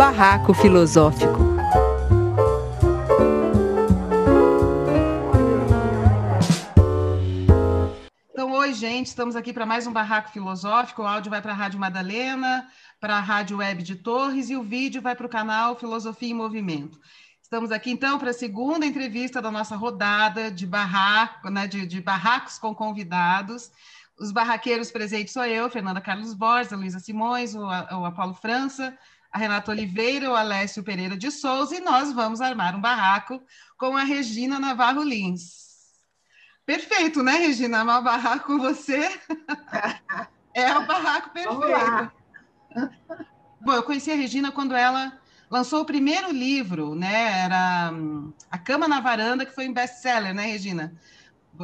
Barraco Filosófico. Então, oi, gente, estamos aqui para mais um Barraco Filosófico. O áudio vai para a Rádio Madalena, para a Rádio Web de Torres e o vídeo vai para o canal Filosofia em Movimento. Estamos aqui, então, para a segunda entrevista da nossa rodada de barraco, né, de, de barracos com convidados. Os barraqueiros presentes sou eu, Fernanda Carlos Borges, a Luísa Simões, o, o Apolo França, a Renata Oliveira, o Alessio Pereira de Souza, e nós vamos armar um barraco com a Regina Navarro Lins. Perfeito, né, Regina? Armar um barraco com você é o barraco perfeito. Bom, eu conheci a Regina quando ela lançou o primeiro livro, né? Era hum, A Cama na Varanda, que foi um best-seller, né, Regina?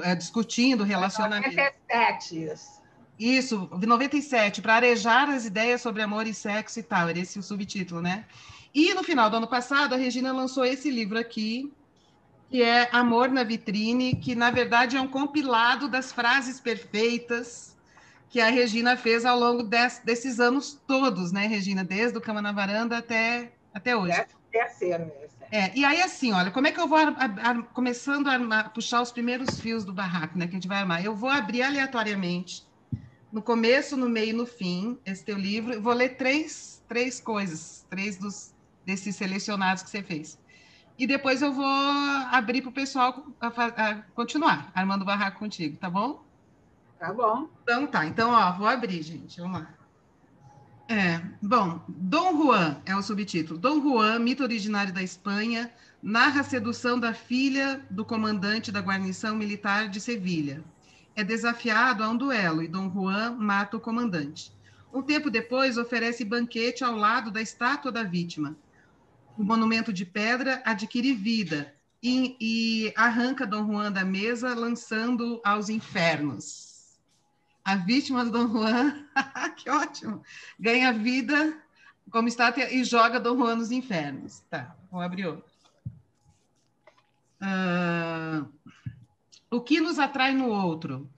É, discutindo relacionamento. 97, isso. Isso, 97, para arejar as ideias sobre amor e sexo e tal, era esse o subtítulo, né? E no final do ano passado, a Regina lançou esse livro aqui, que é Amor na Vitrine, que na verdade é um compilado das frases perfeitas que a Regina fez ao longo des, desses anos todos, né, Regina? Desde o Cama na Varanda até, até hoje. Até ser mesmo. É, e aí, assim, olha, como é que eu vou começando a puxar os primeiros fios do barraco, né, que a gente vai armar? Eu vou abrir aleatoriamente, no começo, no meio e no fim, esse teu livro, eu vou ler três, três coisas, três dos, desses selecionados que você fez. E depois eu vou abrir para o pessoal a, a continuar armando o barraco contigo, tá bom? Tá bom. Então tá, então, ó, vou abrir, gente, vamos lá. É, bom, Dom Juan é o subtítulo. Dom Juan, mito originário da Espanha, narra a sedução da filha do comandante da guarnição militar de Sevilha. É desafiado a um duelo e Dom Juan mata o comandante. Um tempo depois, oferece banquete ao lado da estátua da vítima. O monumento de pedra adquire vida e, e arranca Dom Juan da mesa, lançando aos infernos a vítima do Dom Juan, que ótimo, ganha vida como estátua e joga Dom Juan nos infernos. Tá, vou abrir outro. Uh, o que nos atrai no outro?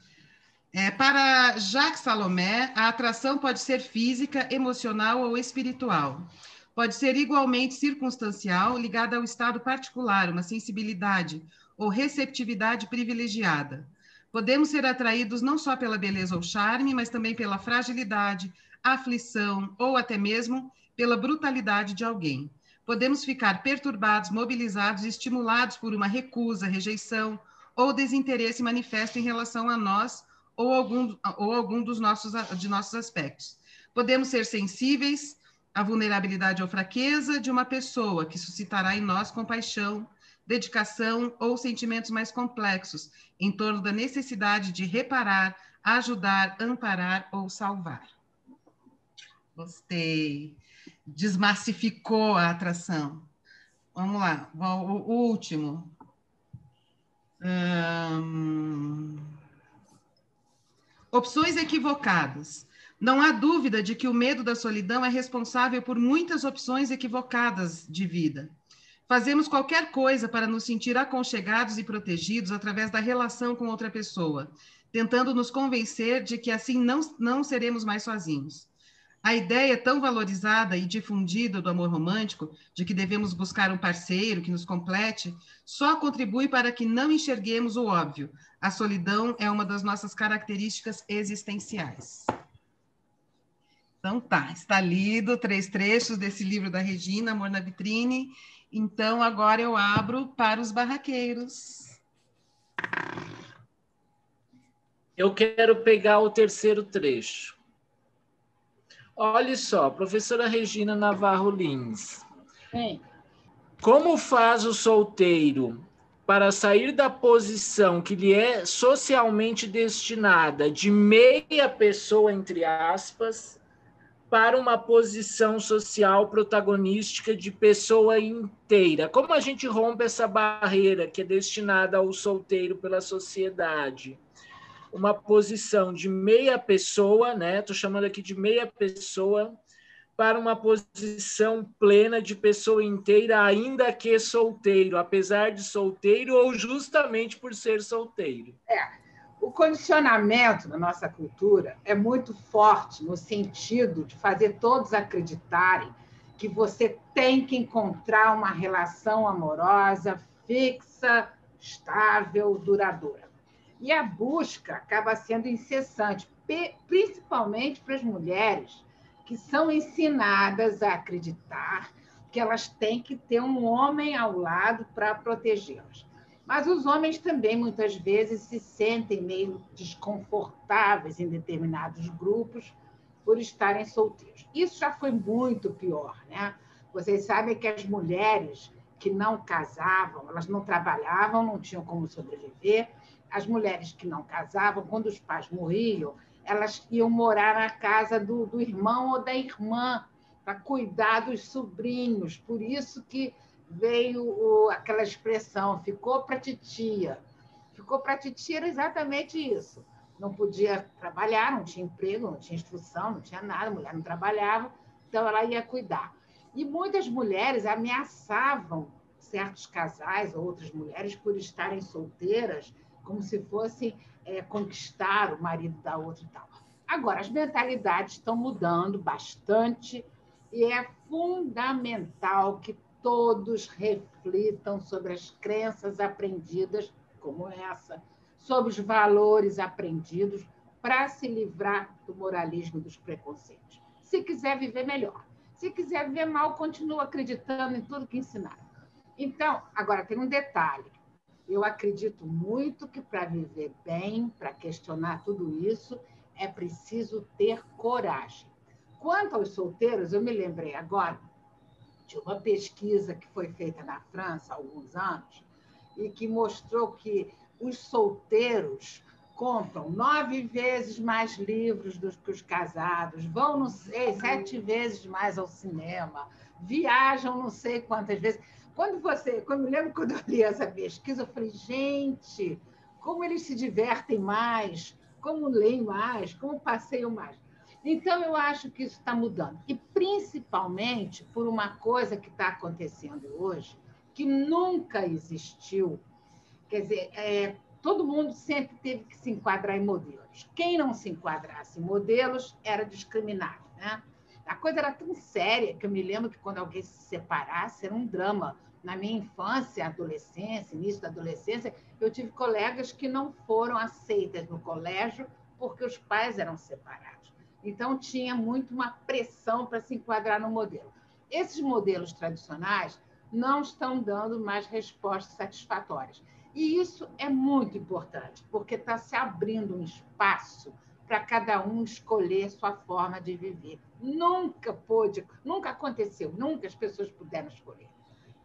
É, para Jacques Salomé, a atração pode ser física, emocional ou espiritual. Pode ser igualmente circunstancial, ligada ao estado particular, uma sensibilidade ou receptividade privilegiada. Podemos ser atraídos não só pela beleza ou charme, mas também pela fragilidade, aflição ou até mesmo pela brutalidade de alguém. Podemos ficar perturbados, mobilizados e estimulados por uma recusa, rejeição ou desinteresse manifesto em relação a nós ou algum, ou algum dos nossos, de nossos aspectos. Podemos ser sensíveis à vulnerabilidade ou fraqueza de uma pessoa que suscitará em nós compaixão, dedicação ou sentimentos mais complexos em torno da necessidade de reparar, ajudar, amparar ou salvar. Gostei. Desmassificou a atração. Vamos lá, o, último. Hum... Opções equivocadas. Não há dúvida de que o medo da solidão é responsável por muitas opções equivocadas de vida. Fazemos qualquer coisa para nos sentir aconchegados e protegidos através da relação com outra pessoa, tentando nos convencer de que assim não, não seremos mais sozinhos. A ideia tão valorizada e difundida do amor romântico, de que devemos buscar um parceiro que nos complete, só contribui para que não enxerguemos o óbvio. A solidão é uma das nossas características existenciais. Então tá, está lido três trechos desse livro da Regina, Amor na Vitrine, então, agora eu abro para os barraqueiros. Eu quero pegar o terceiro trecho. Olha só, professora Regina Navarro Lins. Sim. Como faz o solteiro para sair da posição que lhe é socialmente destinada de meia pessoa, entre aspas, para uma posição social protagonística de pessoa inteira. Como a gente rompe essa barreira que é destinada ao solteiro pela sociedade? Uma posição de meia pessoa, né? Estou chamando aqui de meia pessoa, para uma posição plena de pessoa inteira, ainda que solteiro, apesar de solteiro ou justamente por ser solteiro. É o condicionamento na nossa cultura é muito forte no sentido de fazer todos acreditarem que você tem que encontrar uma relação amorosa fixa, estável, duradoura. E a busca acaba sendo incessante, principalmente para as mulheres que são ensinadas a acreditar que elas têm que ter um homem ao lado para protegê-las. Mas os homens também, muitas vezes, se sentem meio desconfortáveis em determinados grupos por estarem solteiros. Isso já foi muito pior, né? Vocês sabem que as mulheres que não casavam, elas não trabalhavam, não tinham como sobreviver. As mulheres que não casavam, quando os pais morriam, elas iam morar na casa do, do irmão ou da irmã para cuidar dos sobrinhos. Por isso que veio o, aquela expressão, ficou para titia. Ficou para titia era exatamente isso. Não podia trabalhar, não tinha emprego, não tinha instrução, não tinha nada, a mulher não trabalhava, então ela ia cuidar. E muitas mulheres ameaçavam certos casais ou outras mulheres por estarem solteiras, como se fossem é, conquistar o marido da outra e tal. Agora, as mentalidades estão mudando bastante e é fundamental que todos reflitam sobre as crenças aprendidas, como essa, sobre os valores aprendidos, para se livrar do moralismo dos preconceitos. Se quiser viver melhor. Se quiser viver mal, continua acreditando em tudo que ensinaram. Então, agora tem um detalhe. Eu acredito muito que para viver bem, para questionar tudo isso, é preciso ter coragem. Quanto aos solteiros, eu me lembrei agora de uma pesquisa que foi feita na França há alguns anos e que mostrou que os solteiros compram nove vezes mais livros do que os casados, vão não sei, sete vezes mais ao cinema, viajam não sei quantas vezes. Quando você, quando me lembro quando eu li essa pesquisa, eu falei, gente, como eles se divertem mais, como leem mais, como passeiam mais. Então, eu acho que isso está mudando. E principalmente por uma coisa que está acontecendo hoje, que nunca existiu. Quer dizer, é, todo mundo sempre teve que se enquadrar em modelos. Quem não se enquadrasse em modelos era discriminado. Né? A coisa era tão séria que eu me lembro que quando alguém se separasse, era um drama na minha infância, adolescência, início da adolescência, eu tive colegas que não foram aceitas no colégio porque os pais eram separados. Então, tinha muito uma pressão para se enquadrar no modelo. Esses modelos tradicionais não estão dando mais respostas satisfatórias. E isso é muito importante, porque está se abrindo um espaço para cada um escolher sua forma de viver. Nunca pôde, nunca aconteceu, nunca as pessoas puderam escolher.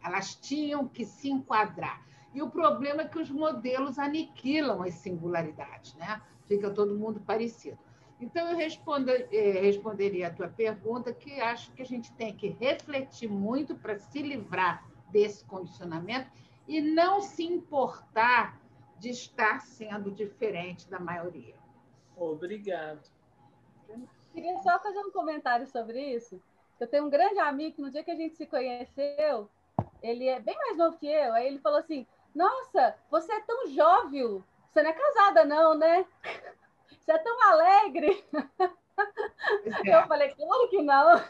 Elas tinham que se enquadrar. E o problema é que os modelos aniquilam as singularidades, né? Fica todo mundo parecido. Então, eu respondo, eh, responderia a tua pergunta que acho que a gente tem que refletir muito para se livrar desse condicionamento e não se importar de estar sendo diferente da maioria. Obrigado. Queria só fazer um comentário sobre isso. Eu tenho um grande amigo que no dia que a gente se conheceu, ele é bem mais novo que eu. Aí ele falou assim: Nossa, você é tão jovem. Você não é casada, não, né? Você é tão alegre. É. Eu falei: Claro que não.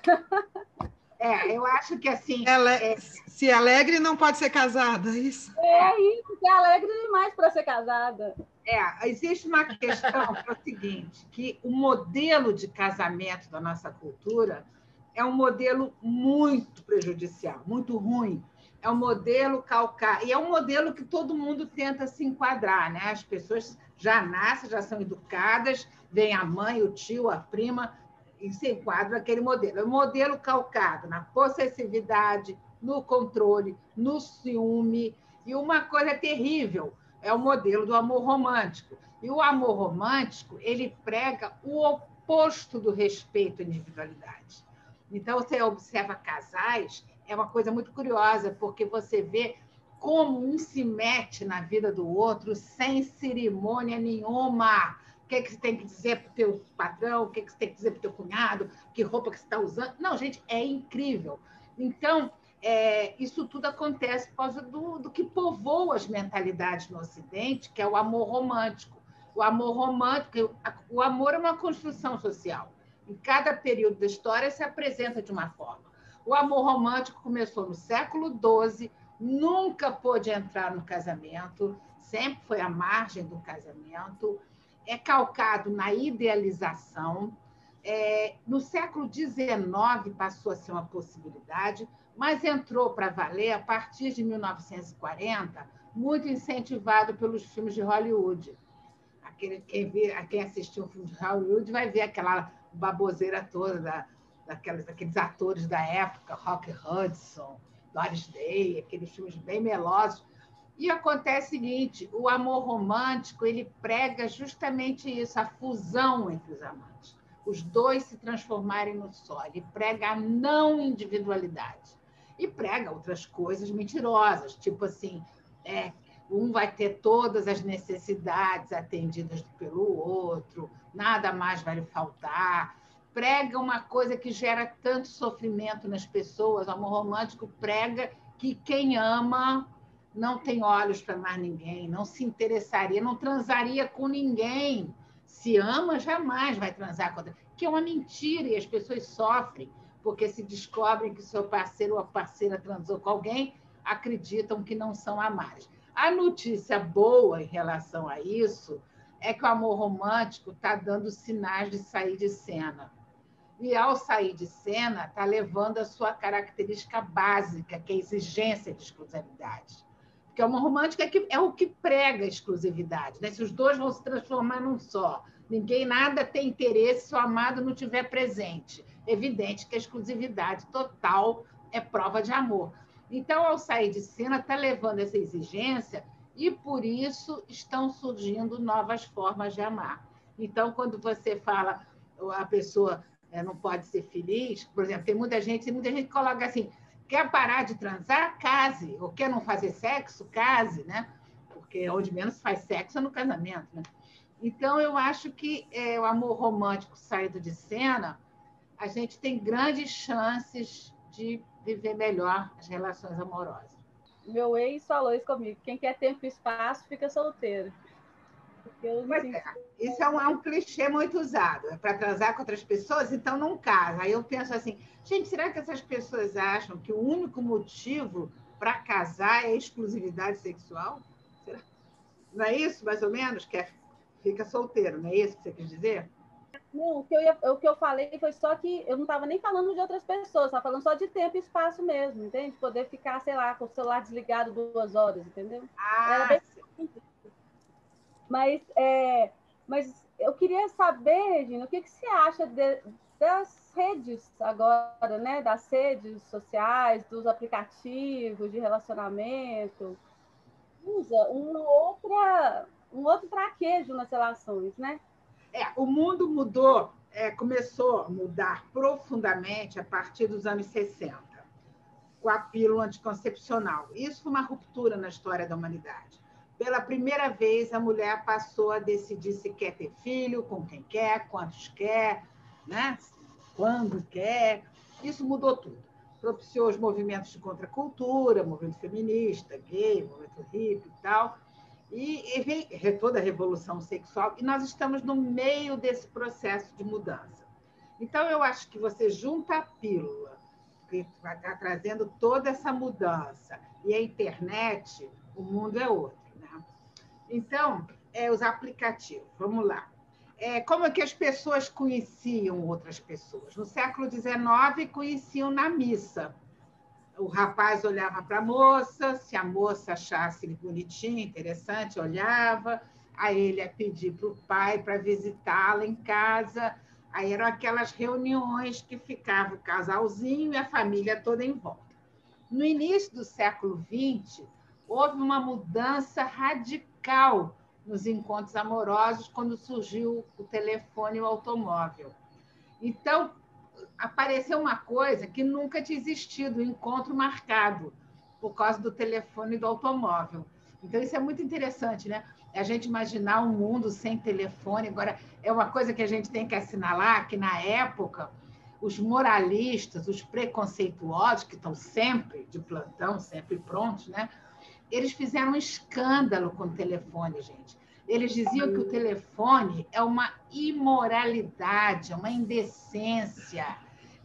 É, eu acho que assim. é... Se alegre, não pode ser casada, é isso? É isso, é alegre demais para ser casada. É, existe uma questão que é o seguinte: que o modelo de casamento da nossa cultura é um modelo muito prejudicial, muito ruim é um modelo calcar, e é um modelo que todo mundo tenta se enquadrar, né? As pessoas já nascem, já são educadas, vem a mãe, o tio, a prima, e se enquadra aquele modelo. É um modelo calcado na possessividade, no controle, no ciúme, e uma coisa terrível, é o modelo do amor romântico. E o amor romântico, ele prega o oposto do respeito à individualidade. Então, você observa casais é uma coisa muito curiosa, porque você vê como um se mete na vida do outro sem cerimônia nenhuma. O que, é que você tem que dizer para o teu patrão, o que, é que você tem que dizer para o teu cunhado, que roupa que você está usando. Não, gente, é incrível. Então, é, isso tudo acontece por causa do, do que povoa as mentalidades no Ocidente, que é o amor romântico. O amor romântico, o amor é uma construção social. Em cada período da história se apresenta de uma forma. O amor romântico começou no século XII, nunca pôde entrar no casamento, sempre foi à margem do casamento, é calcado na idealização. É, no século XIX passou a ser uma possibilidade, mas entrou para valer a partir de 1940, muito incentivado pelos filmes de Hollywood. Aquele, quem, vê, quem assistiu o filme de Hollywood vai ver aquela baboseira toda da, daqueles, daqueles atores da época, Rock Hudson, Doris Day, aqueles filmes bem melosos. E acontece o seguinte, o amor romântico, ele prega justamente isso, a fusão entre os amantes. Os dois se transformarem no só. Ele prega a não individualidade. E prega outras coisas mentirosas, tipo assim, é, um vai ter todas as necessidades atendidas pelo outro, nada mais vai lhe faltar prega uma coisa que gera tanto sofrimento nas pessoas. O amor romântico prega que quem ama não tem olhos para mais ninguém, não se interessaria, não transaria com ninguém. Se ama, jamais vai transar com outra. Que é uma mentira e as pessoas sofrem porque se descobrem que seu parceiro ou a parceira transou com alguém, acreditam que não são amados. A notícia boa em relação a isso é que o amor romântico está dando sinais de sair de cena e, ao sair de cena, está levando a sua característica básica, que é a exigência de exclusividade. Porque o amor romântico é, que, é o que prega a exclusividade. Né? Se os dois vão se transformar num só, ninguém nada tem interesse se o amado não estiver presente. Evidente que a exclusividade total é prova de amor. Então, ao sair de cena, está levando essa exigência e, por isso, estão surgindo novas formas de amar. Então, quando você fala, a pessoa é, não pode ser feliz. Por exemplo, tem muita gente, muita gente coloca assim: quer parar de transar, case. Ou quer não fazer sexo, case, né? Porque onde menos faz sexo é no casamento, né? Então, eu acho que é, o amor romântico saído de cena, a gente tem grandes chances de viver melhor as relações amorosas. Meu ex falou isso comigo: quem quer tempo e espaço fica solteiro. É, isso é um, é um, clichê muito usado. É para transar com outras pessoas, então não casa. Aí eu penso assim, gente, será que essas pessoas acham que o único motivo para casar é a exclusividade sexual? Será? Não é isso, mais ou menos? Que é, fica solteiro, não é isso que você quis dizer? Não, o que, eu ia, o que eu falei foi só que eu não estava nem falando de outras pessoas, estava falando só de tempo e espaço mesmo, entende? Poder ficar, sei lá, com o celular desligado duas horas, entendeu? Ah, Era bem mas, é, mas eu queria saber, Regina, o que, que você acha de, das redes agora, né? Das redes sociais, dos aplicativos de relacionamento. Usa uma outra, um outro traquejo nas relações, né? É, o mundo mudou, é, começou a mudar profundamente a partir dos anos 60, com a pílula anticoncepcional. Isso foi uma ruptura na história da humanidade pela primeira vez, a mulher passou a decidir se quer ter filho, com quem quer, quantos quer, né? quando quer. Isso mudou tudo. Propiciou os movimentos de contracultura, movimento feminista, gay, movimento hippie e tal. E, e toda a revolução sexual. E nós estamos no meio desse processo de mudança. Então, eu acho que você junta a pílula, que está trazendo toda essa mudança, e a internet, o mundo é outro. Então, é, os aplicativos, vamos lá. É, como é que as pessoas conheciam outras pessoas? No século XIX, conheciam na missa. O rapaz olhava para a moça, se a moça achasse ele bonitinho, interessante, olhava, aí ele ia pedir para o pai para visitá-la em casa. Aí eram aquelas reuniões que ficava o casalzinho e a família toda em volta. No início do século XX, houve uma mudança radical nos encontros amorosos quando surgiu o telefone e o automóvel. Então, apareceu uma coisa que nunca tinha existido, o um encontro marcado, por causa do telefone e do automóvel. Então, isso é muito interessante, né? É a gente imaginar um mundo sem telefone. Agora, é uma coisa que a gente tem que assinalar, que na época, os moralistas, os preconceituosos, que estão sempre de plantão, sempre prontos, né? Eles fizeram um escândalo com o telefone, gente. Eles diziam que o telefone é uma imoralidade, é uma indecência,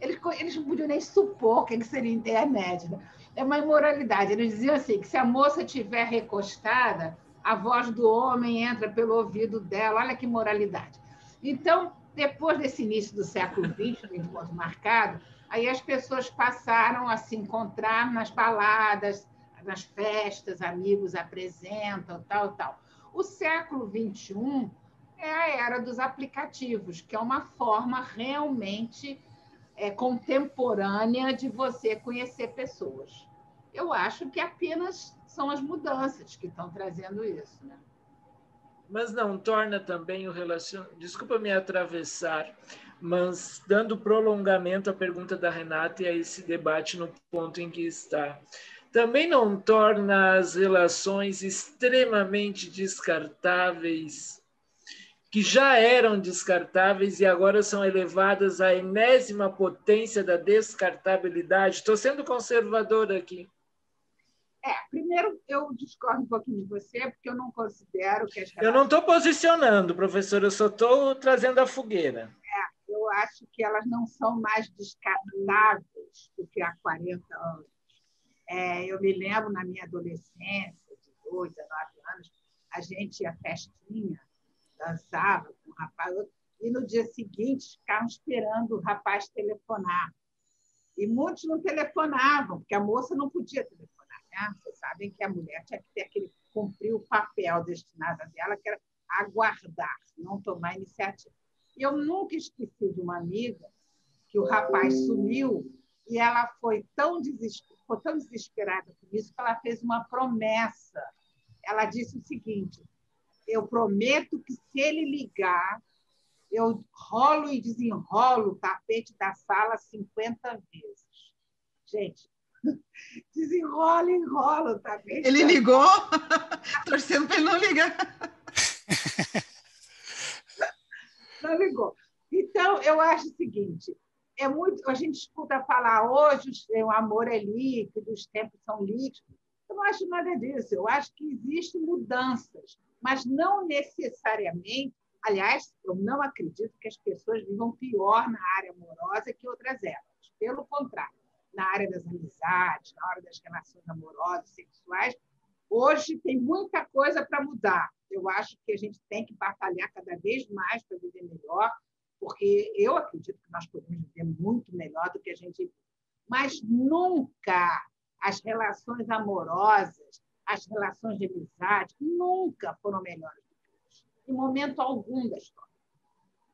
Eles, eles não podiam nem supor o que seria internet. Né? É uma imoralidade. Eles diziam assim, que se a moça estiver recostada, a voz do homem entra pelo ouvido dela. Olha que moralidade. Então, depois desse início do século XX, encontro marcado, aí as pessoas passaram a se encontrar nas baladas, nas festas, amigos apresentam, tal, tal. O século XXI é a era dos aplicativos, que é uma forma realmente é, contemporânea de você conhecer pessoas. Eu acho que apenas são as mudanças que estão trazendo isso. Né? Mas não torna também o relacionamento. Desculpa me atravessar, mas dando prolongamento à pergunta da Renata e a esse debate no ponto em que está também não torna as relações extremamente descartáveis, que já eram descartáveis e agora são elevadas à enésima potência da descartabilidade. Estou sendo conservador aqui. É, primeiro eu discordo um pouquinho de você, porque eu não considero que as relações... Eu não estou posicionando, professor, eu só estou trazendo a fogueira. É, eu acho que elas não são mais descartáveis do que há 40 anos é, eu me lembro na minha adolescência, de 8, 19 anos, a gente ia festinha, dançava com o rapaz, e no dia seguinte ficavam esperando o rapaz telefonar. E muitos não telefonavam, porque a moça não podia telefonar. Né? Vocês sabem que a mulher tinha que ter aquele, cumprir o papel destinado a dela, que era aguardar, não tomar iniciativa. E eu nunca esqueci de uma amiga que o rapaz sumiu e ela foi tão desesperada ficou tão desesperada com isso que ela fez uma promessa. Ela disse o seguinte: eu prometo que se ele ligar, eu rolo e desenrolo o tapete da sala 50 vezes. Gente, desenrola e enrola o tapete. Ele ligou, torcendo para ele não ligar. Não ligou. Então, eu acho o seguinte: é muito. A gente escuta falar hoje o amor é líquido, os tempos são líquidos. Eu não acho nada disso. Eu acho que existem mudanças, mas não necessariamente. Aliás, eu não acredito que as pessoas vivam pior na área amorosa que outras épocas. Pelo contrário, na área das amizades, na área das relações amorosas, sexuais, hoje tem muita coisa para mudar. Eu acho que a gente tem que batalhar cada vez mais para viver melhor, porque eu acredito que nós podemos viver muito melhor do que a gente. Mas nunca as relações amorosas, as relações de amizade, nunca foram melhores do que hoje, em momento algum da história.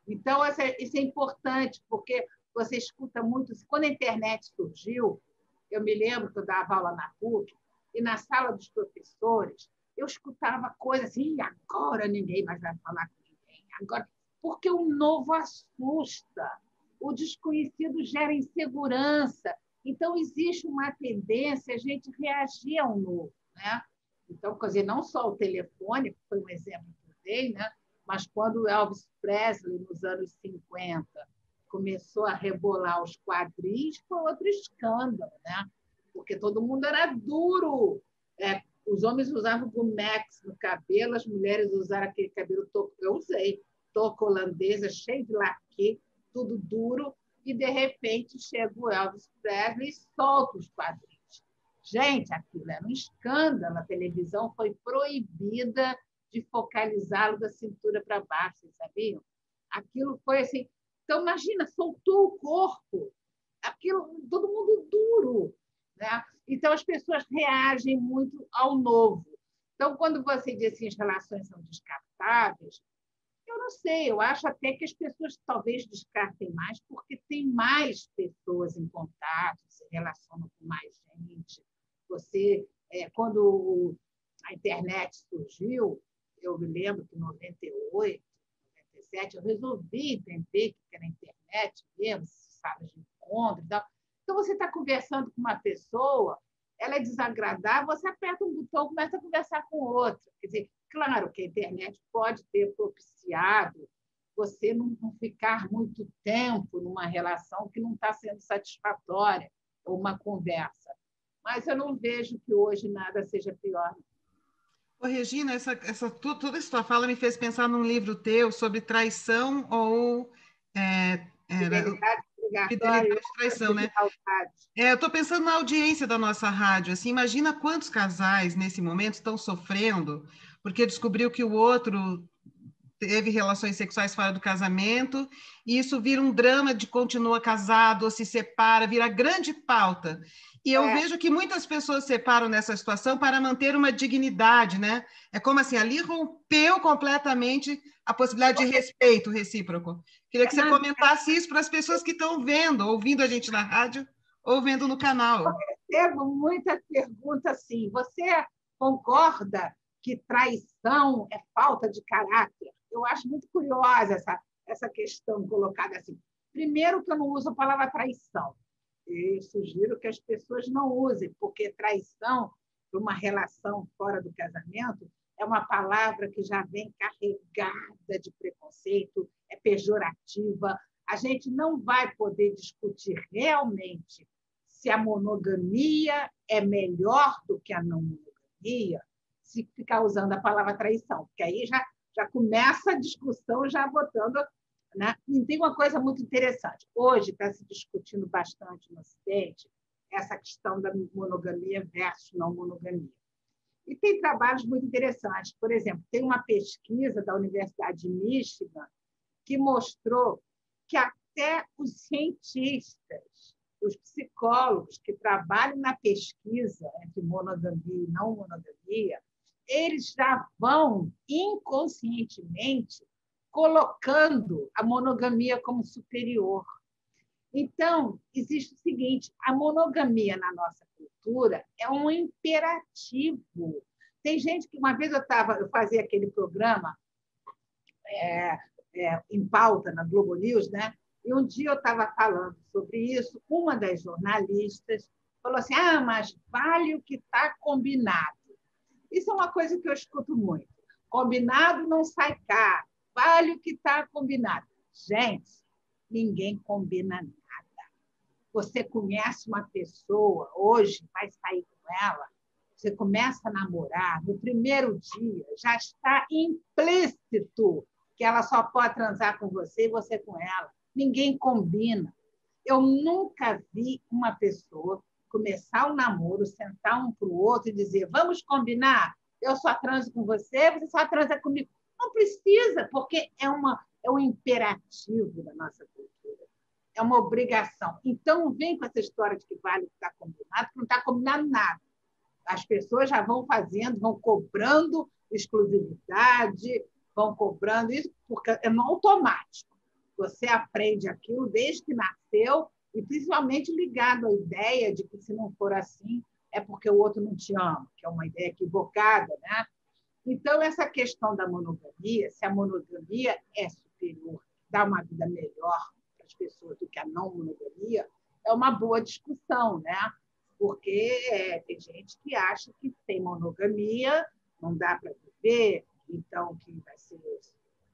Então, isso é importante, porque você escuta muito. Quando a internet surgiu, eu me lembro que eu dava aula na PUC, e na sala dos professores, eu escutava coisas assim, agora ninguém mais vai falar com ninguém, agora porque o novo assusta, o desconhecido gera insegurança. Então, existe uma tendência a gente reagir ao novo. Né? Então, quer dizer, não só o telefone, que foi um exemplo que eu dei, né? mas quando o Elvis Presley, nos anos 50, começou a rebolar os quadris, foi outro escândalo, né? porque todo mundo era duro. É, os homens usavam Gumex no cabelo, as mulheres usaram aquele cabelo todo. Eu usei touca holandesa, cheio de laque, tudo duro, e de repente chega o Elvis Presley e solta os quadrinhos. Gente, aquilo era um escândalo. A televisão foi proibida de focalizá-lo da cintura para baixo, vocês sabiam? Aquilo foi assim. Então, imagina, soltou o corpo, aquilo, todo mundo duro. Né? Então, as pessoas reagem muito ao novo. Então, quando você diz assim, as relações são descartáveis, eu não sei, eu acho até que as pessoas talvez descartem mais, porque tem mais pessoas em contato, se relacionam com mais gente. Você, é, quando a internet surgiu, eu me lembro que em 98, 97, eu resolvi entender que era a internet mesmo, salas de encontro e tal. Então, você está conversando com uma pessoa, ela é desagradável, você aperta um botão, começa a conversar com outra. Quer dizer, Claro que a internet pode ter propiciado você não, ficar muito tempo numa relação que não está sendo satisfatória, ou uma conversa. Mas eu não vejo que hoje nada seja pior. Ô, Regina, essa, essa, toda essa tua fala me fez pensar num livro teu sobre traição ou. É, era... fidelidade. Fidelidade traição, né? É, eu estou pensando na audiência da nossa rádio. Assim, imagina quantos casais nesse momento estão sofrendo porque descobriu que o outro teve relações sexuais fora do casamento, e isso vira um drama de continua casado ou se separa, vira grande pauta. E eu é. vejo que muitas pessoas separam nessa situação para manter uma dignidade, né? É como assim, ali rompeu completamente a possibilidade de respeito recíproco. Queria que você comentasse isso para as pessoas que estão vendo, ouvindo a gente na rádio ou vendo no canal. Eu recebo muita pergunta assim, você concorda que traição é falta de caráter? Eu acho muito curiosa essa, essa questão colocada assim. Primeiro que eu não uso a palavra traição. Eu sugiro que as pessoas não usem, porque traição para uma relação fora do casamento é uma palavra que já vem carregada de preconceito, é pejorativa. A gente não vai poder discutir realmente se a monogamia é melhor do que a não monogamia se ficar usando a palavra traição, porque aí já, já começa a discussão já botando. Né? E tem uma coisa muito interessante. Hoje está se discutindo bastante no Ocidente essa questão da monogamia versus não monogamia. E tem trabalhos muito interessantes. Por exemplo, tem uma pesquisa da Universidade de Michigan que mostrou que até os cientistas, os psicólogos que trabalham na pesquisa entre monogamia e não monogamia, eles já vão inconscientemente colocando a monogamia como superior. Então, existe o seguinte: a monogamia na nossa cultura é um imperativo. Tem gente que uma vez eu estava, eu fazia aquele programa é, é, em pauta na Globo News, né? E um dia eu estava falando sobre isso, uma das jornalistas falou assim: ah, mas vale o que está combinado. Isso é uma coisa que eu escuto muito. Combinado não sai caro. Vale o que está combinado. Gente, ninguém combina nada. Você conhece uma pessoa hoje, vai sair com ela, você começa a namorar, no primeiro dia já está implícito que ela só pode transar com você e você com ela. Ninguém combina. Eu nunca vi uma pessoa começar o um namoro, sentar um para o outro e dizer: vamos combinar? Eu só transo com você, você só transa comigo. Não precisa, porque é, uma, é um imperativo da nossa cultura. É uma obrigação. Então, vem com essa história de que vale o que está combinado, que não está combinado nada. As pessoas já vão fazendo, vão cobrando exclusividade, vão cobrando isso, porque é no automático. Você aprende aquilo desde que nasceu e principalmente ligado à ideia de que se não for assim é porque o outro não te ama, que é uma ideia equivocada, né? Então essa questão da monogamia, se a monogamia é superior, dá uma vida melhor para as pessoas do que a não monogamia, é uma boa discussão, né? Porque é, tem gente que acha que sem monogamia não dá para viver, então que vai ser,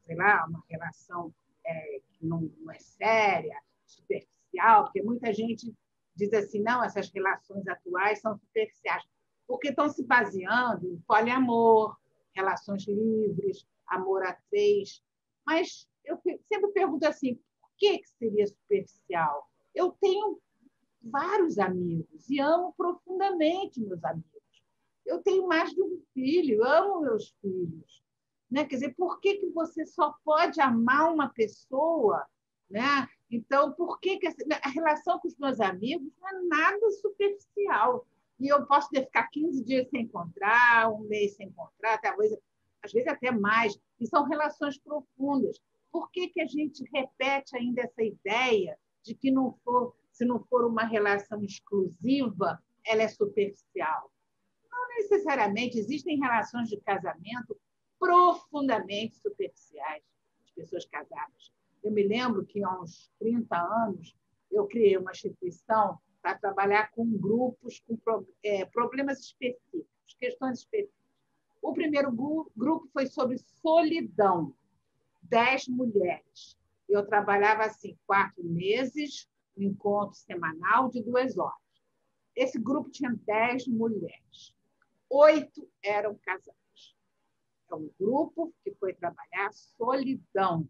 sei lá, uma relação é, que não, não é séria, superficial superficial, porque muita gente diz assim, não, essas relações atuais são superficiais, porque estão se baseando em poliamor, relações livres, amor a três. Mas eu sempre pergunto assim, por que, que seria superficial? Eu tenho vários amigos e amo profundamente meus amigos. Eu tenho mais de um filho, amo meus filhos. Né? Quer dizer, por que, que você só pode amar uma pessoa né? Então, por que, que a relação com os meus amigos não é nada superficial? E eu posso ficar 15 dias sem encontrar, um mês sem encontrar, talvez, às vezes até mais. E são relações profundas. Por que, que a gente repete ainda essa ideia de que não for, se não for uma relação exclusiva, ela é superficial? Não necessariamente. Existem relações de casamento profundamente superficiais, de pessoas casadas eu me lembro que há uns 30 anos eu criei uma instituição para trabalhar com grupos com é, problemas específicos, questões específicas. O primeiro grupo foi sobre solidão, dez mulheres. Eu trabalhava assim, quatro meses, um encontro semanal de duas horas. Esse grupo tinha dez mulheres. Oito eram casadas. É um grupo que foi trabalhar solidão,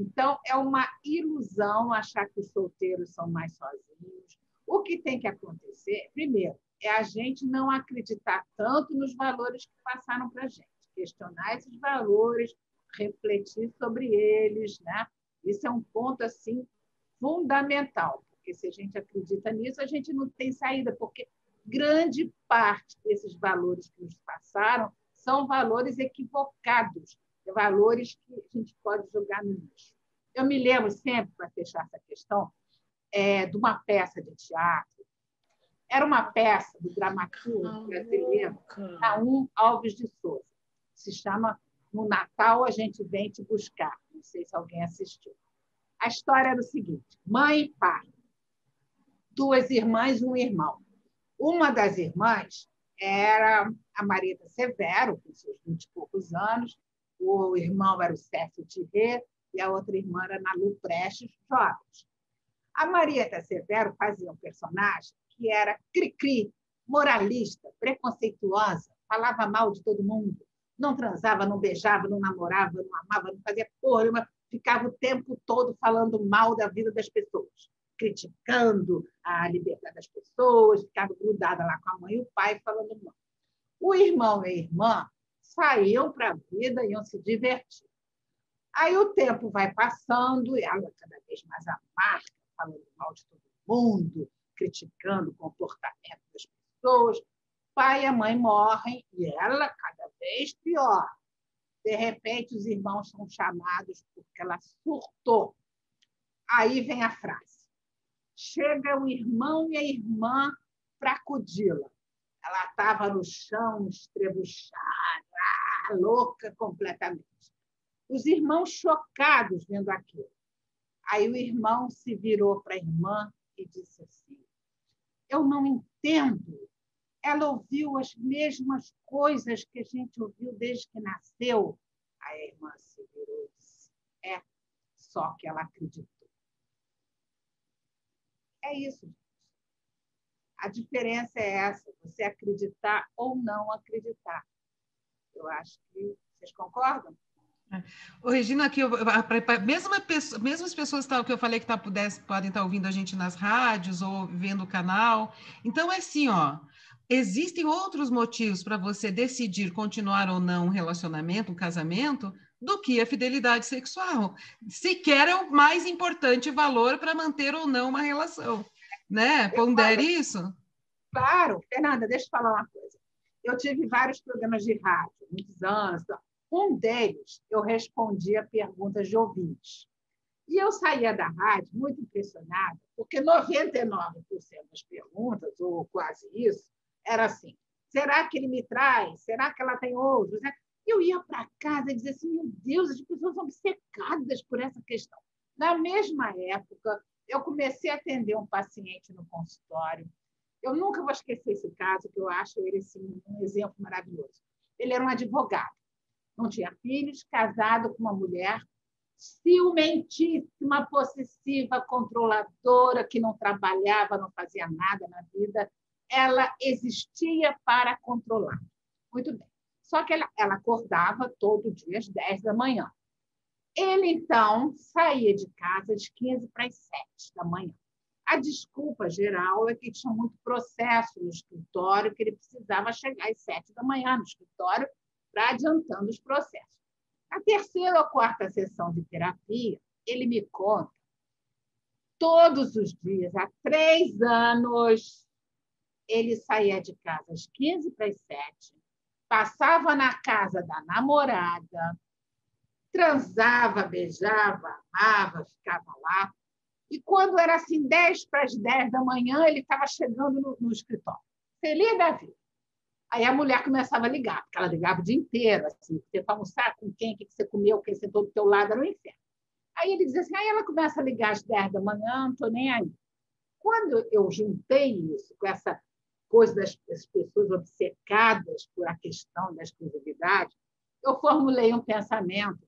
Então, é uma ilusão achar que os solteiros são mais sozinhos. O que tem que acontecer, primeiro, é a gente não acreditar tanto nos valores que passaram para a gente, questionar esses valores, refletir sobre eles, né? Isso é um ponto assim fundamental, porque se a gente acredita nisso, a gente não tem saída, porque grande parte desses valores que nos passaram são valores equivocados, valores que a gente pode jogar no lixo. Eu me lembro sempre, para fechar essa questão, é, de uma peça de teatro. Era uma peça do dramaturgo brasileiro, Naum Alves de Souza. Se chama No Natal a gente vem te buscar. Não sei se alguém assistiu. A história era o seguinte: mãe e pai, duas irmãs e um irmão. Uma das irmãs era a Marita Severo, com seus vinte e poucos anos, o irmão era o Cécio Thierry e a outra irmã era Nalu Prestes, jovens. A Marieta Severo fazia um personagem que era cri-cri, moralista, preconceituosa, falava mal de todo mundo, não transava, não beijava, não namorava, não amava, não fazia porra, ficava o tempo todo falando mal da vida das pessoas, criticando a liberdade das pessoas, ficava grudada lá com a mãe e o pai falando mal. O irmão e a irmã saíam para a vida, iam se divertir. Aí o tempo vai passando, e ela cada vez mais amarga, falando mal de todo mundo, criticando o comportamento das pessoas. Pai e a mãe morrem e ela cada vez pior. De repente, os irmãos são chamados porque ela surtou. Aí vem a frase: chega o irmão e a irmã para acudi-la. Ela estava no chão, estrebuchada, louca completamente. Os irmãos chocados vendo aquilo. Aí o irmão se virou para a irmã e disse assim: Eu não entendo. Ela ouviu as mesmas coisas que a gente ouviu desde que nasceu. A irmã se virou e disse: É, só que ela acreditou. É isso, gente. A diferença é essa: você acreditar ou não acreditar. Eu acho que vocês concordam? Ô, Regina, aqui, mesma pessoa, pessoas que eu falei que tá, pudesse, podem estar tá ouvindo a gente nas rádios ou vendo o canal. Então, é assim, ó, existem outros motivos para você decidir continuar ou não um relacionamento, um casamento, do que a fidelidade sexual. Sequer é o mais importante valor para manter ou não uma relação. Né? Pondere isso? Claro. Fernanda, deixa eu falar uma coisa. Eu tive vários programas de rádio, muitos anos. Um deles, eu respondia perguntas de ouvintes. E eu saía da rádio muito impressionada, porque 99% das perguntas, ou quase isso, era assim: será que ele me traz? Será que ela tem outros? Eu ia para casa e dizia assim: meu Deus, as pessoas são obcecadas por essa questão. Na mesma época, eu comecei a atender um paciente no consultório eu nunca vou esquecer esse caso, que eu acho ele assim, um exemplo maravilhoso. Ele era um advogado, não tinha filhos, casado com uma mulher ciumentíssima, possessiva, controladora, que não trabalhava, não fazia nada na vida. Ela existia para controlar. Muito bem. Só que ela, ela acordava todo dia às 10 da manhã. Ele, então, saía de casa às 15 para as 7 da manhã. A desculpa geral é que tinha muito processo no escritório, que ele precisava chegar às sete da manhã no escritório para adiantando os processos. A terceira ou quarta sessão de terapia, ele me conta, todos os dias, há três anos, ele saía de casa às 15 para as 7, passava na casa da namorada, transava, beijava, amava, ficava lá, e quando era assim, 10 para as 10 da manhã, ele estava chegando no, no escritório. Feliz da vida. Aí a mulher começava a ligar, porque ela ligava o dia inteiro, assim, você para almoçar com quem, o que você comeu, quem sentou do teu lado, era um inferno. Aí ele dizia assim, aí ela começa a ligar às 10 da manhã, não estou nem aí. Quando eu juntei isso com essa coisa das, das pessoas obcecadas por a questão da exclusividade, eu formulei um pensamento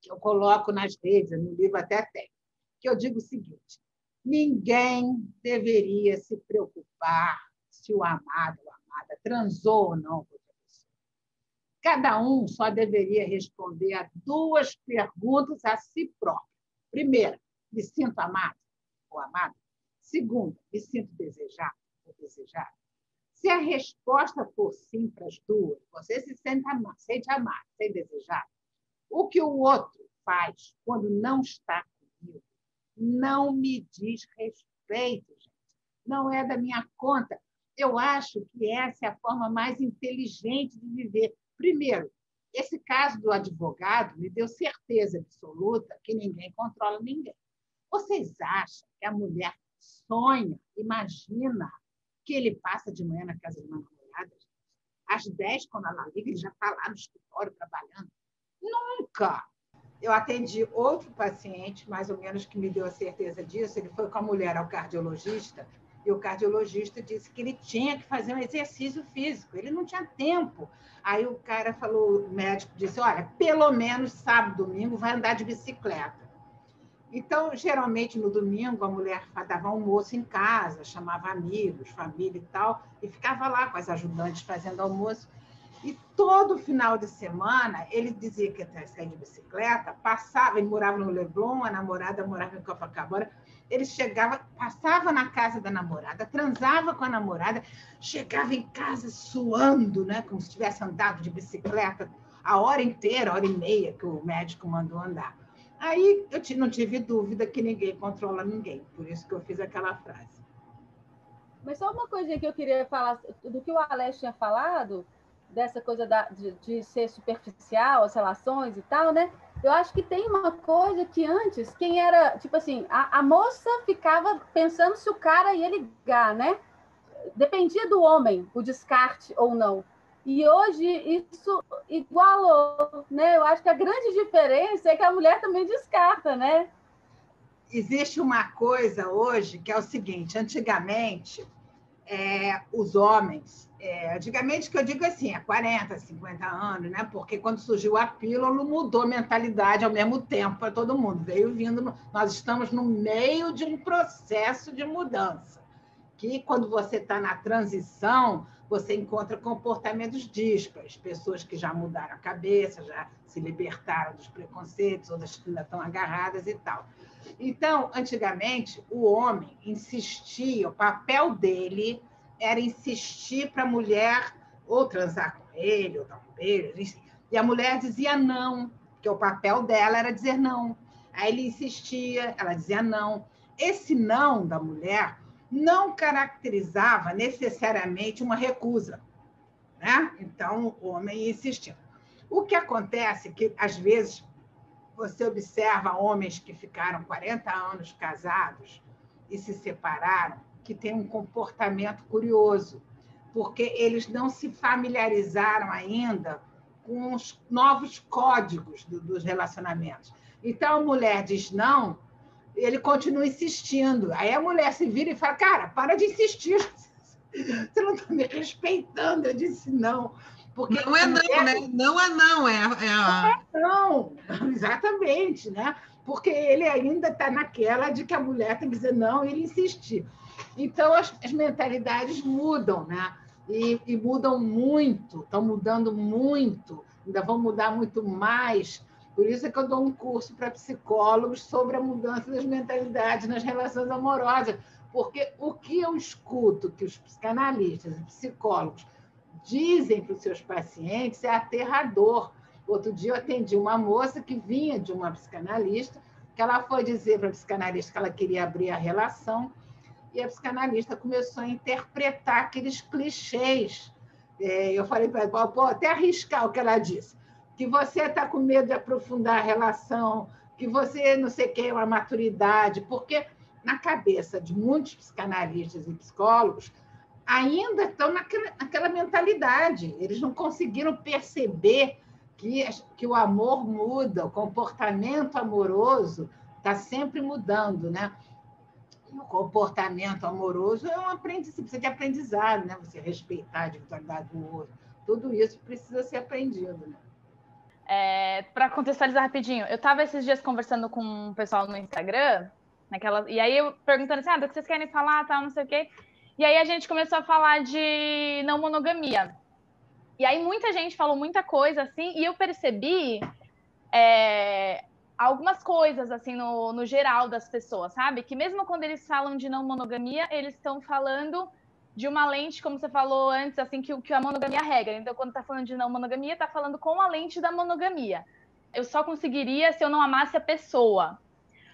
que eu coloco nas redes, no livro até tem que eu digo o seguinte: ninguém deveria se preocupar se o amado ou amada transou ou não com outra pessoa. Cada um só deveria responder a duas perguntas a si próprio. Primeira, me sinto amado ou amada? Segunda, me sinto desejado ou desejada? Se a resposta for sim para as duas, você se sente amado, sente amado, sente desejado. O que o outro faz quando não está comigo não me diz respeito, gente. Não é da minha conta. Eu acho que essa é a forma mais inteligente de viver. Primeiro, esse caso do advogado me deu certeza absoluta que ninguém controla ninguém. Vocês acham que a mulher sonha, imagina que ele passa de manhã na casa de uma namorada? Às 10, quando ela liga, ele já está lá no escritório trabalhando. Nunca! Eu atendi outro paciente, mais ou menos, que me deu a certeza disso. Ele foi com a mulher ao cardiologista e o cardiologista disse que ele tinha que fazer um exercício físico, ele não tinha tempo. Aí o cara falou, o médico disse: Olha, pelo menos sábado, domingo, vai andar de bicicleta. Então, geralmente no domingo, a mulher dava almoço em casa, chamava amigos, família e tal, e ficava lá com as ajudantes fazendo almoço. E todo final de semana, ele dizia que ia sair de bicicleta, passava, ele morava no Leblon, a namorada morava em Copacabana, ele chegava, passava na casa da namorada, transava com a namorada, chegava em casa suando, né, como se tivesse andado de bicicleta a hora inteira, a hora e meia que o médico mandou andar. Aí eu não tive dúvida que ninguém controla ninguém, por isso que eu fiz aquela frase. Mas só uma coisinha que eu queria falar do que o Alex tinha falado, dessa coisa da, de, de, ser superficial, as relações e tal, né? Eu acho que tem uma coisa que antes, quem era, tipo assim, a, a moça ficava pensando se o cara ia ligar, né? Dependia do homem, o descarte ou não. E hoje isso igualou, né? Eu acho que a grande diferença é que a mulher também descarta, né? Existe uma coisa hoje que é o seguinte: antigamente, é, os homens é, antigamente, que eu digo assim, há 40, 50 anos, né? Porque quando surgiu a pílula, mudou a mentalidade ao mesmo tempo para todo mundo. Veio vindo, nós estamos no meio de um processo de mudança. Que quando você está na transição, você encontra comportamentos díspares, pessoas que já mudaram a cabeça, já se libertaram dos preconceitos, outras que ainda estão agarradas e tal. Então, antigamente, o homem insistia, o papel dele era insistir para a mulher ou transar com ele, ou dar um beijo, e a mulher dizia não, porque o papel dela era dizer não. Aí ele insistia, ela dizia não. Esse não da mulher não caracterizava necessariamente uma recusa. Né? Então, o homem insistia. O que acontece é que, às vezes, você observa homens que ficaram 40 anos casados e se separaram que têm um comportamento curioso, porque eles não se familiarizaram ainda com os novos códigos do, dos relacionamentos. Então a mulher diz não, ele continua insistindo. Aí a mulher se vira e fala: Cara, para de insistir. Você não está me respeitando. Eu disse não. Porque não é não, mulher... né? Não é não, é, é a... Não é não, exatamente, né? Porque ele ainda está naquela de que a mulher tem que dizer não e ele insistir. Então, as, as mentalidades mudam, né? E, e mudam muito, estão mudando muito, ainda vão mudar muito mais. Por isso é que eu dou um curso para psicólogos sobre a mudança das mentalidades nas relações amorosas, porque o que eu escuto que os psicanalistas e psicólogos dizem para os seus pacientes é aterrador. Outro dia eu atendi uma moça que vinha de uma psicanalista, que ela foi dizer para a psicanalista que ela queria abrir a relação, e a psicanalista começou a interpretar aqueles clichês. É, eu falei para ela, pode até arriscar o que ela disse, que você está com medo de aprofundar a relação, que você não sei o que, é uma maturidade, porque na cabeça de muitos psicanalistas e psicólogos, ainda estão naquela, naquela mentalidade. Eles não conseguiram perceber que, que o amor muda, o comportamento amoroso está sempre mudando, né? O comportamento amoroso é um aprendizado, precisa de aprendizado, né? Você respeitar a individualidade do outro. Tudo isso precisa ser aprendido, né? É, para contextualizar rapidinho, eu estava esses dias conversando com um pessoal no Instagram, naquela, e aí eu perguntando assim, ah, do que vocês querem falar, tal, não sei o quê. E aí a gente começou a falar de não monogamia. E aí muita gente falou muita coisa assim, e eu percebi é, algumas coisas assim no, no geral das pessoas, sabe? Que mesmo quando eles falam de não monogamia, eles estão falando de uma lente, como você falou antes, assim, que, que a monogamia regra. Então, quando tá falando de não monogamia, tá falando com a lente da monogamia. Eu só conseguiria se eu não amasse a pessoa.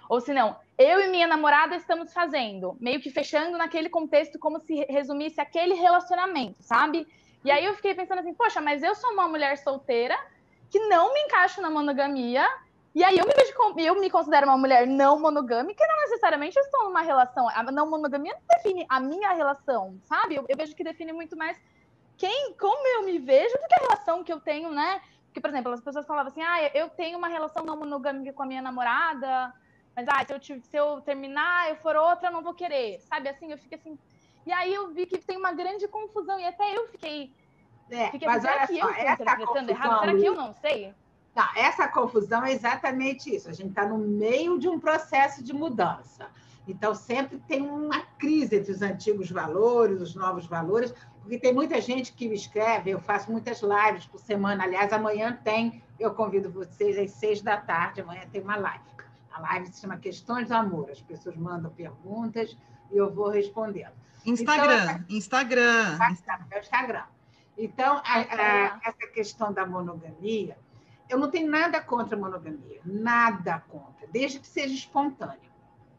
Ou se não, eu e minha namorada estamos fazendo, meio que fechando naquele contexto como se resumisse aquele relacionamento, sabe? E aí eu fiquei pensando assim, poxa, mas eu sou uma mulher solteira que não me encaixo na monogamia, e aí eu me, vejo, eu me considero uma mulher não monogâmica não necessariamente estou numa relação. A não monogamia não define a minha relação, sabe? Eu, eu, vejo que define muito mais quem, como eu me vejo do que a relação que eu tenho, né? Porque, por exemplo, as pessoas falavam assim, ah, eu tenho uma relação não monogâmica com a minha namorada, mas ah, se eu, se eu terminar, eu for outra, eu não vou querer, sabe? Assim, eu fico assim. E aí eu vi que tem uma grande confusão, e até eu fiquei. É, fiquei mas olha que só, eu estou interpretando errado? Será que eu não sei? Não, essa confusão é exatamente isso. A gente está no meio de um processo de mudança. Então, sempre tem uma crise entre os antigos valores, os novos valores, porque tem muita gente que me escreve, eu faço muitas lives por semana. Aliás, amanhã tem, eu convido vocês às seis da tarde, amanhã tem uma live. A live se chama Questões do Amor. As pessoas mandam perguntas e eu vou respondendo. Instagram, então, Instagram. É o Instagram. Então, a, a, essa questão da monogamia, eu não tenho nada contra a monogamia, nada contra, desde que seja espontâneo,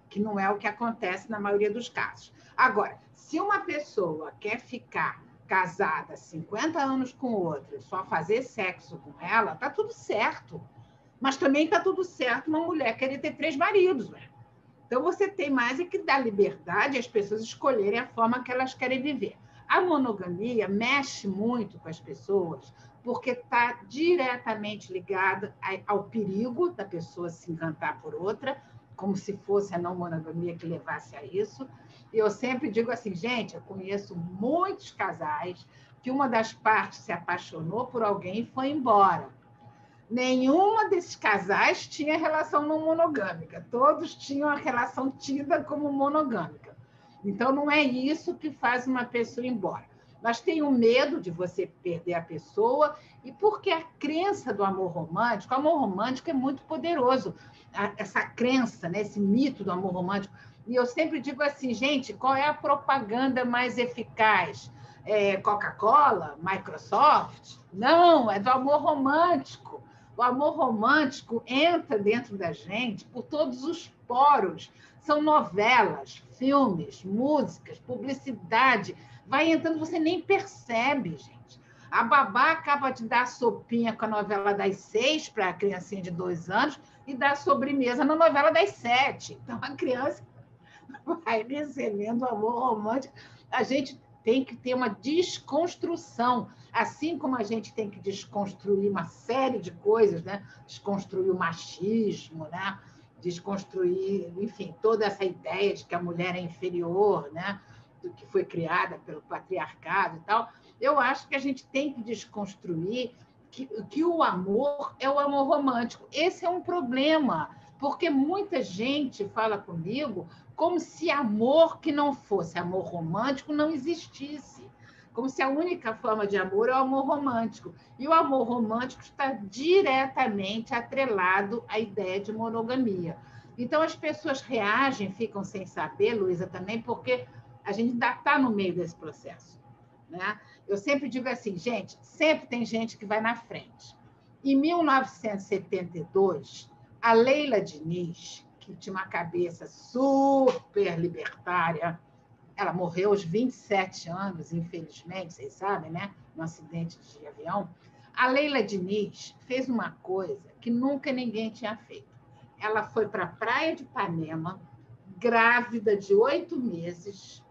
que não é o que acontece na maioria dos casos. Agora, se uma pessoa quer ficar casada 50 anos com outra, só fazer sexo com ela, tá tudo certo. Mas também tá tudo certo uma mulher querer ter três maridos, né? Então você tem mais é que dar liberdade às pessoas escolherem a forma que elas querem viver. A monogamia mexe muito com as pessoas, porque está diretamente ligada ao perigo da pessoa se encantar por outra, como se fosse a não monogamia que levasse a isso. E eu sempre digo assim, gente, eu conheço muitos casais que uma das partes se apaixonou por alguém e foi embora. Nenhuma desses casais tinha relação não monogâmica, todos tinham a relação tida como monogâmica. Então, não é isso que faz uma pessoa ir embora mas tenho medo de você perder a pessoa, e porque a crença do amor romântico, o amor romântico é muito poderoso, essa crença, né, esse mito do amor romântico. E eu sempre digo assim, gente, qual é a propaganda mais eficaz? É Coca-Cola? Microsoft? Não, é do amor romântico. O amor romântico entra dentro da gente por todos os poros. São novelas, filmes, músicas, publicidade vai entrando, você nem percebe, gente. A babá acaba de dar sopinha com a novela das seis para a criancinha de dois anos e dá sobremesa na novela das sete. Então, a criança vai recebendo amor romântico. A gente tem que ter uma desconstrução, assim como a gente tem que desconstruir uma série de coisas, né? Desconstruir o machismo, né? Desconstruir, enfim, toda essa ideia de que a mulher é inferior, né? que foi criada pelo patriarcado e tal, eu acho que a gente tem que desconstruir que, que o amor é o amor romântico. Esse é um problema, porque muita gente fala comigo como se amor que não fosse amor romântico não existisse. Como se a única forma de amor é o amor romântico. E o amor romântico está diretamente atrelado à ideia de monogamia. Então, as pessoas reagem, ficam sem saber, Luísa, também, porque a gente ainda está no meio desse processo. Né? Eu sempre digo assim, gente, sempre tem gente que vai na frente. Em 1972, a Leila Diniz, que tinha uma cabeça super libertária, ela morreu aos 27 anos, infelizmente, vocês sabem, né? Num acidente de avião. A Leila Diniz fez uma coisa que nunca ninguém tinha feito. Ela foi para a praia de Ipanema, grávida de oito meses,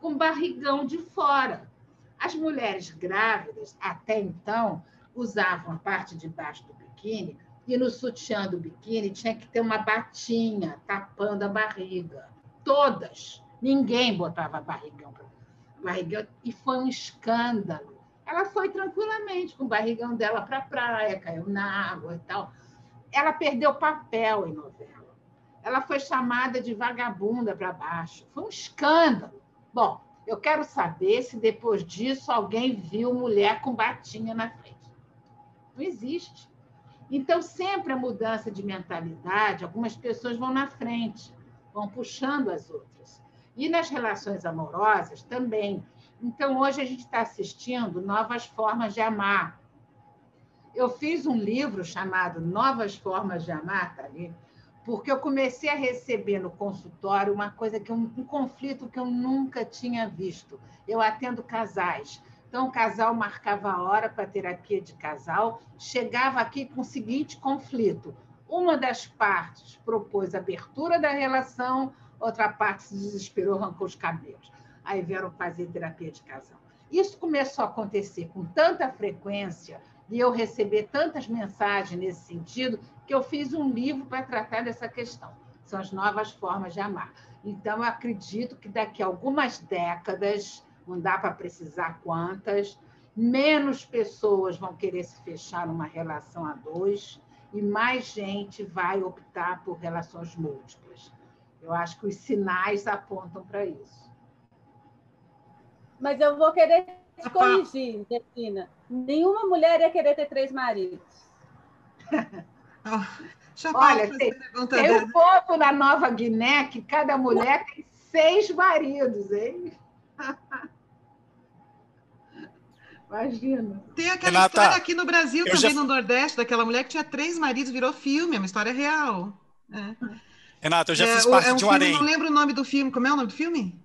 com barrigão de fora. As mulheres grávidas, até então, usavam a parte de baixo do biquíni e no sutiã do biquíni tinha que ter uma batinha tapando a barriga. Todas. Ninguém botava barrigão barrigão e foi um escândalo. Ela foi tranquilamente com o barrigão dela para a praia, caiu na água e tal. Ela perdeu papel em novela. Ela foi chamada de vagabunda para baixo. Foi um escândalo. Bom, Eu quero saber se depois disso alguém viu mulher com batinha na frente. Não existe. Então, sempre a mudança de mentalidade, algumas pessoas vão na frente, vão puxando as outras. E nas relações amorosas também. Então, hoje a gente está assistindo novas formas de amar. Eu fiz um livro chamado Novas Formas de Amar, tá ali, porque eu comecei a receber no consultório uma coisa que um, um conflito que eu nunca tinha visto. Eu atendo casais. Então, o casal marcava a hora para terapia de casal, chegava aqui com o seguinte conflito: uma das partes propôs abertura da relação, outra parte se desesperou, arrancou os cabelos. Aí vieram fazer terapia de casal. Isso começou a acontecer com tanta frequência e eu receber tantas mensagens nesse sentido que eu fiz um livro para tratar dessa questão. São as novas formas de amar. Então, eu acredito que daqui a algumas décadas, não dá para precisar quantas, menos pessoas vão querer se fechar numa relação a dois e mais gente vai optar por relações múltiplas. Eu acho que os sinais apontam para isso. Mas eu vou querer te corrigir, Regina. Nenhuma mulher ia querer ter três maridos. Olha, tem, tem um povo na Nova Guiné que cada mulher tem seis maridos, hein? Imagina. Tem aquela Renata, história aqui no Brasil, também já... no Nordeste, daquela mulher que tinha três maridos, virou filme, é uma história real. É. Renata, eu já é, fiz parte é um de um filme, Não lembro o nome do filme. Como é o nome do filme?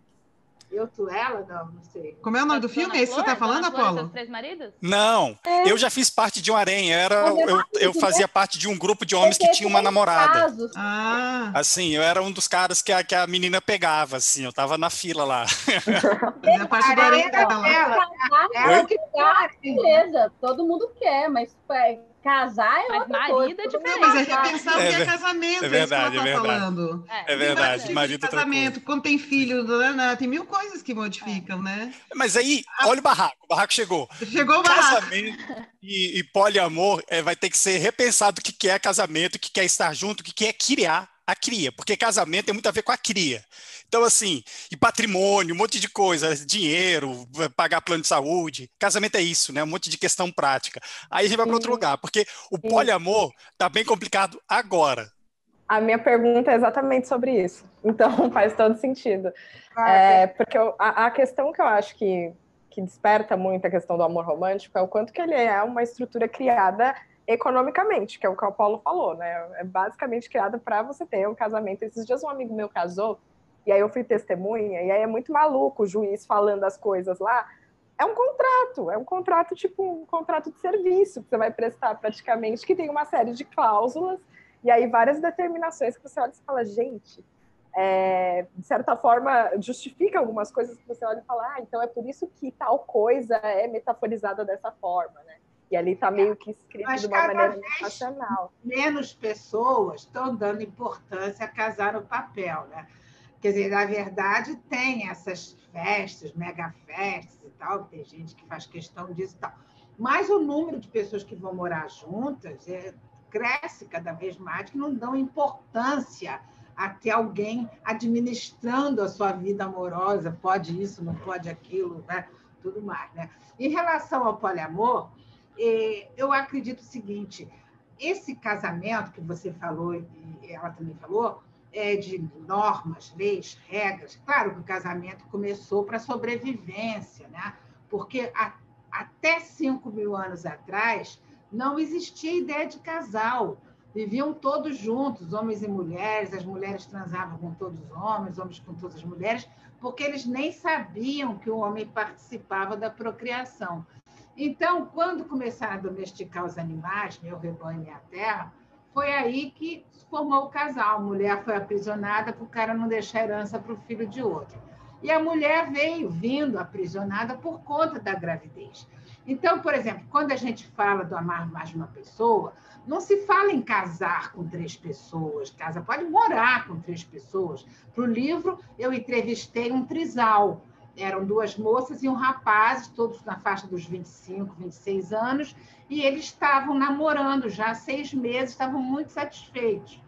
Eu, tu, ela? Não, não sei. Como é o nome do filme? É isso que você está falando, Apolo? Três maridos? Não, é. eu já fiz parte de um harém. Era, eu, eu fazia parte de um grupo de homens que tinha uma namorada. Ah. Assim, eu era um dos caras que a, que a menina pegava, assim. Eu tava na fila lá. a parte do harém dela. Ela que beleza, todo mundo quer, mas é, Casar é mas marido coisa. é diferente. Não, mas é repensar o que é casamento. É verdade, é, é verdade. Falando. É, é verdade. Marido é casamento, quando tem filho, né, né, tem mil coisas que modificam, né? Mas aí, olha o barraco. O barraco chegou. Chegou o barraco. Casamento e, e poliamor é, vai ter que ser repensado o que é casamento, o que é estar junto, o que é criar a cria, porque casamento tem muito a ver com a cria. Então, assim, e patrimônio, um monte de coisa, dinheiro, pagar plano de saúde. Casamento é isso, né? Um monte de questão prática. Aí a gente vai para outro lugar, porque o poliamor está bem complicado agora. A minha pergunta é exatamente sobre isso. Então, faz todo sentido. é, porque eu, a, a questão que eu acho que, que desperta muito a questão do amor romântico é o quanto que ele é uma estrutura criada economicamente, que é o que o Paulo falou, né? É basicamente criada para você ter um casamento. Esses dias um amigo meu casou, e aí eu fui testemunha, e aí é muito maluco o juiz falando as coisas lá. É um contrato, é um contrato tipo um contrato de serviço que você vai prestar praticamente, que tem uma série de cláusulas, e aí várias determinações que você olha e fala, gente, é, de certa forma, justifica algumas coisas que você olha e fala, ah, então é por isso que tal coisa é metaforizada dessa forma, né? E ali está meio que escrito Mas de uma maneira racional. Menos pessoas estão dando importância a casar no papel, né? Quer dizer, na verdade, tem essas festas, mega festas e tal, tem gente que faz questão disso e tal. Mas o número de pessoas que vão morar juntas é, cresce cada vez mais, que não dão importância a ter alguém administrando a sua vida amorosa, pode isso, não pode aquilo, né? tudo mais. Né? Em relação ao poliamor, eu acredito o seguinte: esse casamento que você falou e ela também falou, é de normas, leis, regras. Claro que o casamento começou para sobrevivência, né? porque a, até 5 mil anos atrás não existia ideia de casal. Viviam todos juntos, homens e mulheres, as mulheres transavam com todos os homens, homens com todas as mulheres, porque eles nem sabiam que o homem participava da procriação. Então, quando começaram a domesticar os animais, meu rebanho e minha terra, foi aí que se formou o casal. A mulher foi aprisionada para o cara não deixar herança para o filho de outro. E a mulher veio vindo aprisionada por conta da gravidez. Então, por exemplo, quando a gente fala do amar mais uma pessoa, não se fala em casar com três pessoas. Casa pode morar com três pessoas. Para o livro, eu entrevistei um trisal eram duas moças e um rapaz, todos na faixa dos 25, 26 anos, e eles estavam namorando já há seis meses, estavam muito satisfeitos.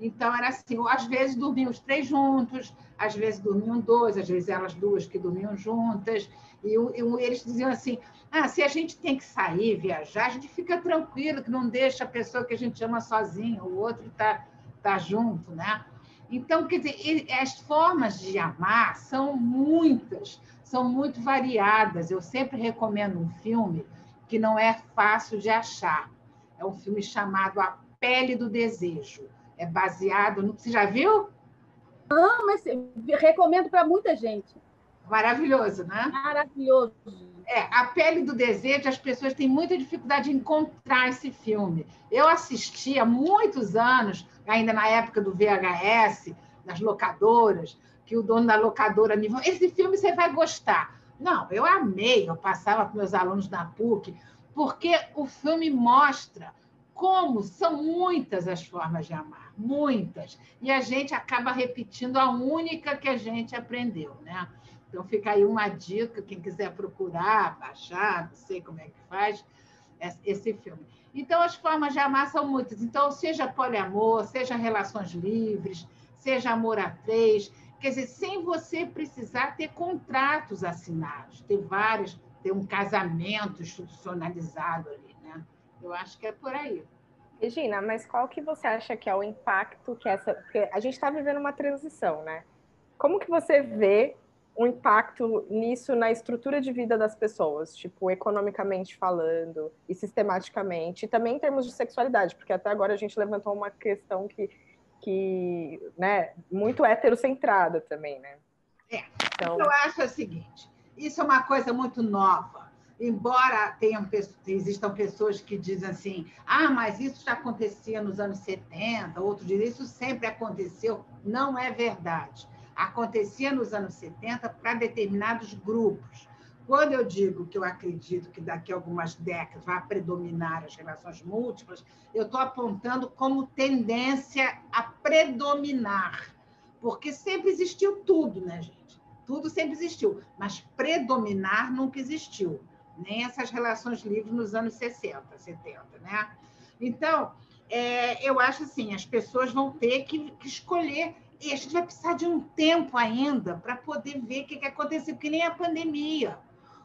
Então, era assim, às vezes dormiam os três juntos, às vezes dormiam dois, às vezes elas duas que dormiam juntas. E, e eles diziam assim: ah, se a gente tem que sair, viajar, a gente fica tranquilo, que não deixa a pessoa que a gente ama sozinha, o outro está tá junto, né? Então, quer dizer, as formas de amar são muitas, são muito variadas. Eu sempre recomendo um filme que não é fácil de achar. É um filme chamado A Pele do Desejo. É baseado no. Você já viu? Não, mas recomendo para muita gente. Maravilhoso, né? Maravilhoso. É, A Pele do Desejo, as pessoas têm muita dificuldade de encontrar esse filme. Eu assisti há muitos anos, ainda na época do VHS, das locadoras, que o dono da locadora me falou: esse filme você vai gostar. Não, eu amei, eu passava para meus alunos da PUC, porque o filme mostra como são muitas as formas de amar, muitas. E a gente acaba repetindo a única que a gente aprendeu, né? Então fica aí uma dica, quem quiser procurar, baixar, não sei como é que faz, esse filme. Então, as formas de amar são muitas. Então, seja poliamor, seja relações livres, seja amor a três, quer dizer, sem você precisar ter contratos assinados, ter vários, ter um casamento institucionalizado ali, né? Eu acho que é por aí. Regina, mas qual que você acha que é o impacto que essa... Porque a gente está vivendo uma transição, né? Como que você vê um impacto nisso na estrutura de vida das pessoas, tipo, economicamente falando e sistematicamente, e também em termos de sexualidade, porque até agora a gente levantou uma questão que, que né, muito heterocentrada também, né? É, então... eu acho o seguinte, isso é uma coisa muito nova, embora tenham, existam pessoas que dizem assim, ah, mas isso já acontecia nos anos 70, outros dizem, isso sempre aconteceu, não é verdade acontecia nos anos 70 para determinados grupos. Quando eu digo que eu acredito que daqui a algumas décadas vai predominar as relações múltiplas, eu estou apontando como tendência a predominar, porque sempre existiu tudo, né, gente? Tudo sempre existiu, mas predominar nunca existiu, nem essas relações livres nos anos 60, 70, né? Então, é, eu acho assim, as pessoas vão ter que, que escolher e a gente vai precisar de um tempo ainda para poder ver o que, que aconteceu, que nem a pandemia.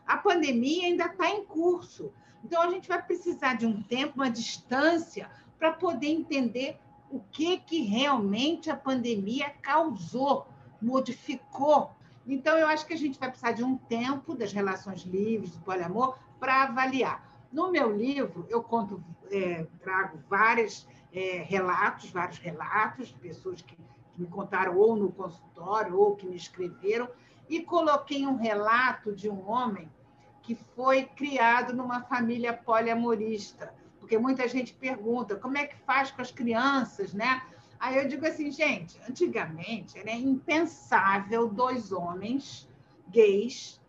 A pandemia ainda está em curso. Então, a gente vai precisar de um tempo, uma distância, para poder entender o que, que realmente a pandemia causou, modificou. Então, eu acho que a gente vai precisar de um tempo das relações livres, do poliamor, para avaliar. No meu livro, eu conto, é, trago vários é, relatos, vários relatos de pessoas que me contaram ou no consultório ou que me escreveram, e coloquei um relato de um homem que foi criado numa família poliamorista, porque muita gente pergunta como é que faz com as crianças, né? Aí eu digo assim, gente, antigamente era impensável dois homens gays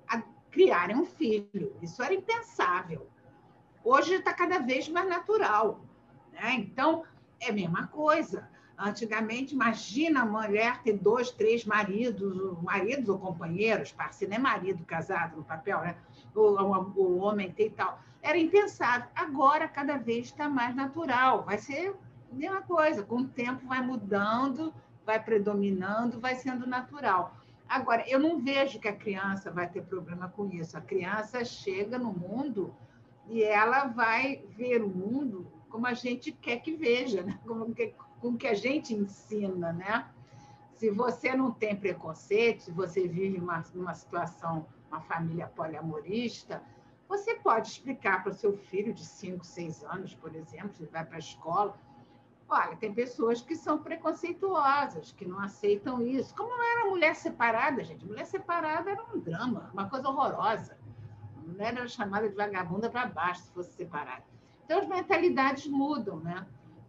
criarem um filho. Isso era impensável. Hoje está cada vez mais natural. Né? Então, é a mesma coisa. Antigamente, imagina a mulher ter dois, três maridos, maridos ou companheiros, parceiro, é marido casado no papel, né? O, o, o homem tem tal. Era impensável. Agora, cada vez está mais natural. Vai ser a mesma coisa. Com o tempo, vai mudando, vai predominando, vai sendo natural. Agora, eu não vejo que a criança vai ter problema com isso. A criança chega no mundo e ela vai ver o mundo como a gente quer que veja, né? como, com o que a gente ensina, né? Se você não tem preconceito, se você vive uma, uma situação, uma família poliamorista, você pode explicar para o seu filho de 5, 6 anos, por exemplo, se vai para a escola, olha, tem pessoas que são preconceituosas, que não aceitam isso. Como não era mulher separada, gente? Mulher separada era um drama, uma coisa horrorosa. A mulher era chamada de vagabunda para baixo se fosse separada. Então, as mentalidades mudam, né?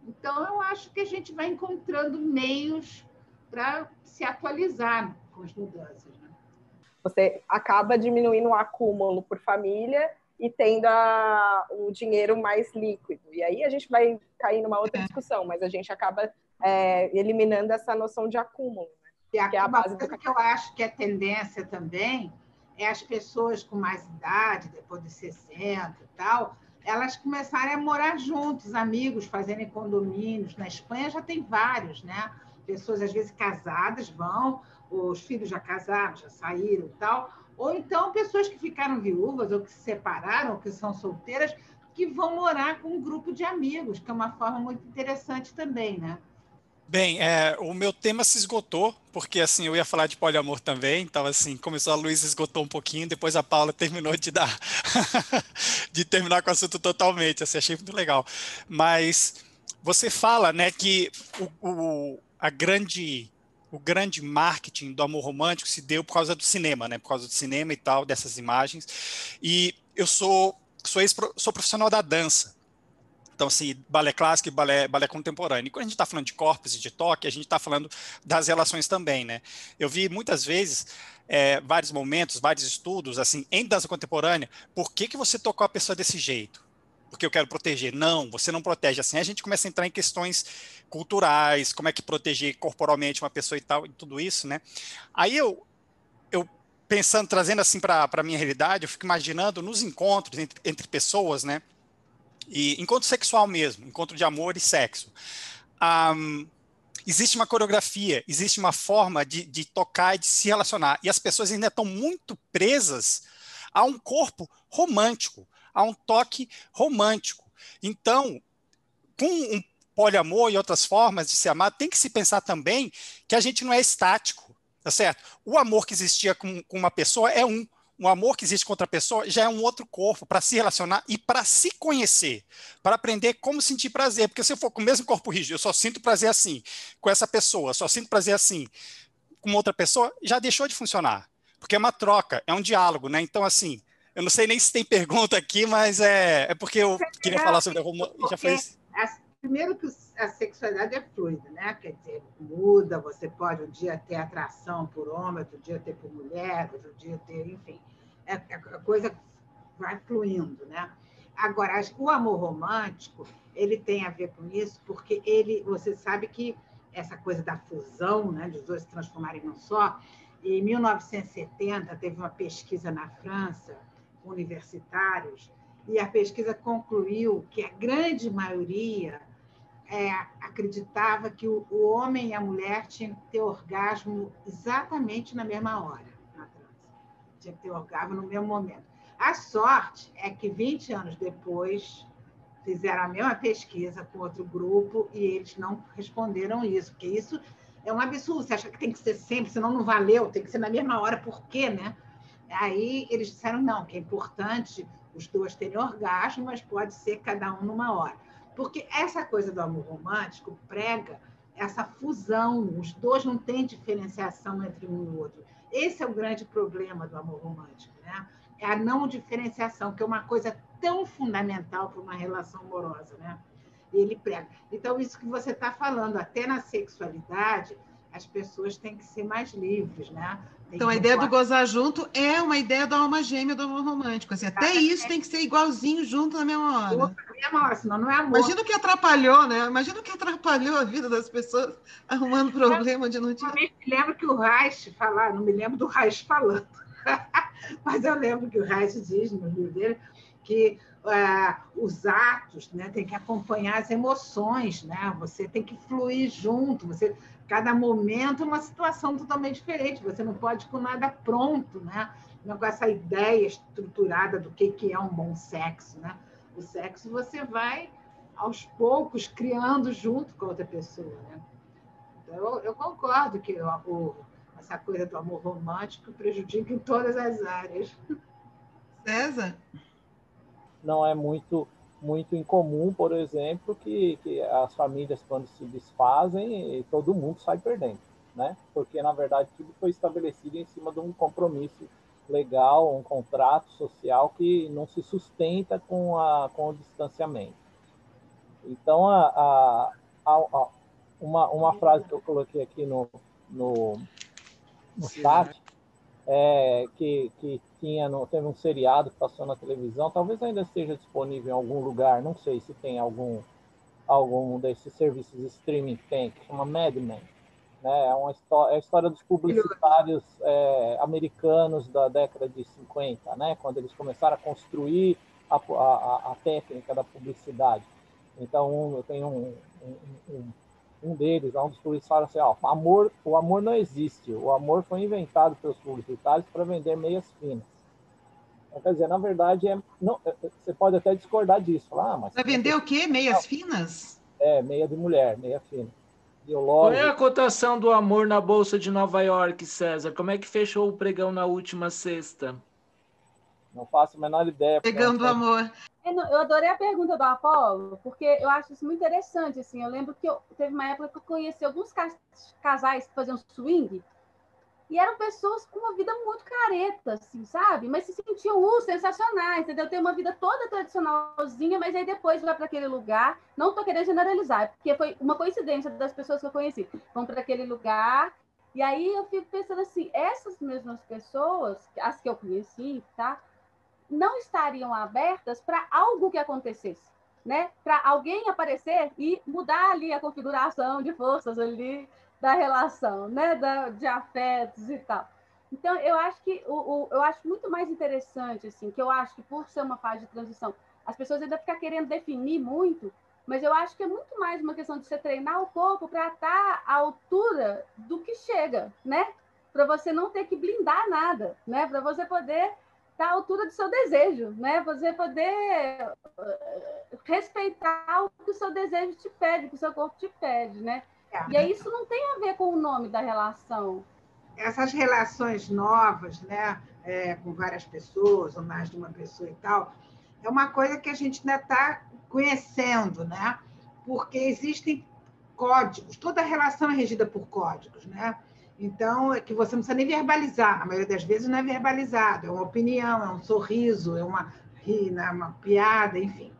Então, eu acho que a gente vai encontrando meios para se atualizar com as mudanças. Né? Você acaba diminuindo o acúmulo por família e tendo a, o dinheiro mais líquido. E aí a gente vai cair numa outra é. discussão, mas a gente acaba é, eliminando essa noção de acúmulo. Né? E a, que é a base do... que eu acho que é tendência também é as pessoas com mais idade, depois de 60 e tal, elas começarem a morar juntos, amigos, fazerem condomínios. Na Espanha já tem vários, né? Pessoas, às vezes, casadas vão, os filhos já casaram, já saíram e tal. Ou então pessoas que ficaram viúvas, ou que se separaram, ou que são solteiras, que vão morar com um grupo de amigos, que é uma forma muito interessante também, né? Bem, é, o meu tema se esgotou, porque assim, eu ia falar de poliamor também, então assim, começou a Luísa esgotou um pouquinho, depois a Paula terminou de dar, de terminar com o assunto totalmente, assim, achei muito legal. Mas você fala, né, que o, o, a grande, o grande marketing do amor romântico se deu por causa do cinema, né, por causa do cinema e tal, dessas imagens, e eu sou, sou, sou profissional da dança, então, assim, balé clássico e balé, balé contemporâneo. E quando a gente está falando de corpos e de toque, a gente está falando das relações também, né? Eu vi muitas vezes, é, vários momentos, vários estudos, assim, em dança contemporânea, por que, que você tocou a pessoa desse jeito? Porque eu quero proteger. Não, você não protege assim. A gente começa a entrar em questões culturais, como é que proteger corporalmente uma pessoa e tal, e tudo isso, né? Aí eu, eu pensando, trazendo assim para a minha realidade, eu fico imaginando nos encontros entre, entre pessoas, né? E encontro sexual mesmo, encontro de amor e sexo. Um, existe uma coreografia, existe uma forma de, de tocar e de se relacionar. E as pessoas ainda estão muito presas a um corpo romântico, a um toque romântico. Então, com um poliamor e outras formas de se amar, tem que se pensar também que a gente não é estático, tá certo? O amor que existia com, com uma pessoa é um o amor que existe com outra pessoa já é um outro corpo para se relacionar e para se conhecer, para aprender como sentir prazer. Porque se eu for com o mesmo corpo rígido, eu só sinto prazer assim, com essa pessoa, só sinto prazer assim, com outra pessoa, já deixou de funcionar. Porque é uma troca, é um diálogo, né? Então, assim, eu não sei nem se tem pergunta aqui, mas é, é porque eu queria falar sobre a Roma. Já fez. Primeiro que a sexualidade é fluida, né? Quer dizer, muda, você pode um dia ter atração por homem, outro dia ter por mulher, outro dia ter, enfim. É, é, a coisa vai fluindo, né? Agora, o amor romântico, ele tem a ver com isso, porque ele, você sabe que essa coisa da fusão, né, de dois se transformarem em um só, em 1970 teve uma pesquisa na França, universitários, e a pesquisa concluiu que a grande maioria é, acreditava que o, o, homem e a mulher tinham que ter orgasmo exatamente na mesma hora tinha que ter orgasmo no mesmo momento. A sorte é que 20 anos depois fizeram a mesma pesquisa com outro grupo e eles não responderam isso, porque isso é um absurdo. Você acha que tem que ser sempre, senão não valeu, tem que ser na mesma hora, por quê, né? Aí eles disseram não, que é importante os dois terem orgasmo, mas pode ser cada um numa hora. Porque essa coisa do amor romântico prega essa fusão, os dois não têm diferenciação entre um e outro. Esse é o grande problema do amor romântico, né? É a não diferenciação, que é uma coisa tão fundamental para uma relação amorosa, né? Ele prega. Então, isso que você está falando, até na sexualidade, as pessoas têm que ser mais livres, né? Tem então, a ideia do gozar junto é uma ideia da alma gêmea do amor romântico. Assim, até isso tem que ser igualzinho junto na mesma hora. Na mesma hora, senão não é amor. Imagina o que atrapalhou, né? Imagina o que atrapalhou a vida das pessoas arrumando problema de não tinha. Eu me lembro que o Reich falar, não me lembro do Reich falando, mas eu lembro que o Reich diz no livro dele que uh, os atos né, tem que acompanhar as emoções, né? Você tem que fluir junto, você cada momento é uma situação totalmente diferente. Você não pode com nada pronto, né? Não com essa ideia estruturada do que, que é um bom sexo, né? O sexo você vai aos poucos criando junto com a outra pessoa, né? Então, eu, eu concordo que o, o, essa coisa do amor romântico prejudica em todas as áreas. César? Não é muito muito incomum, por exemplo, que, que as famílias, quando se desfazem, todo mundo sai perdendo, né? Porque, na verdade, tudo foi estabelecido em cima de um compromisso legal, um contrato social que não se sustenta com, a, com o distanciamento. Então, a, a, a uma, uma frase que eu coloquei aqui no, no, no chat, é, que, que tinha no, teve um seriado que passou na televisão, talvez ainda esteja disponível em algum lugar, não sei se tem algum algum desses serviços de streaming que tem, que chama Mad Men. Né? É, uma é a história dos publicitários é, americanos da década de 50, né? quando eles começaram a construir a, a, a técnica da publicidade. Então, eu tenho um, um, um, um deles, um dos publicitários fala assim, ó, amor, o amor não existe, o amor foi inventado pelos publicitários para vender meias finas. Então, quer dizer, na verdade, é, não, é, é, você pode até discordar disso. Falar, ah, mas Vai vender o quê? Meias finas? É, meia de mulher, meia fina. Qual é a cotação do amor na Bolsa de Nova York, César? Como é que fechou o pregão na última sexta? Não faço a menor ideia. Pegando o amor. Eu adorei a pergunta do Apolo, porque eu acho isso muito interessante. Assim, eu lembro que eu, teve uma época que eu conheci alguns casais que faziam swing, e eram pessoas com uma vida muito careta, assim, sabe? Mas se sentiam uh, sensacionais, entendeu? Tem uma vida toda tradicionalzinha, mas aí depois vai para aquele lugar. Não estou querendo generalizar, porque foi uma coincidência das pessoas que eu conheci. Vão para aquele lugar, e aí eu fico pensando assim: essas mesmas pessoas, as que eu conheci, tá? Não estariam abertas para algo que acontecesse, né? Para alguém aparecer e mudar ali a configuração de forças ali da relação, né? Da, de afetos e tal. Então, eu acho que o, o, eu acho muito mais interessante, assim, que eu acho que por ser uma fase de transição, as pessoas ainda ficam querendo definir muito, mas eu acho que é muito mais uma questão de você treinar o corpo para estar à altura do que chega, né? Para você não ter que blindar nada, né? Para você poder estar à altura do seu desejo, né? Você poder eh, respeitar o que o seu desejo te pede, o que o seu corpo te pede, né? E aí isso não tem a ver com o nome da relação. Essas relações novas, né, é, com várias pessoas, ou mais de uma pessoa e tal, é uma coisa que a gente ainda está conhecendo, né? Porque existem códigos, toda relação é regida por códigos, né? Então, é que você não precisa nem verbalizar, na maioria das vezes não é verbalizado, é uma opinião, é um sorriso, é uma, uma piada, enfim.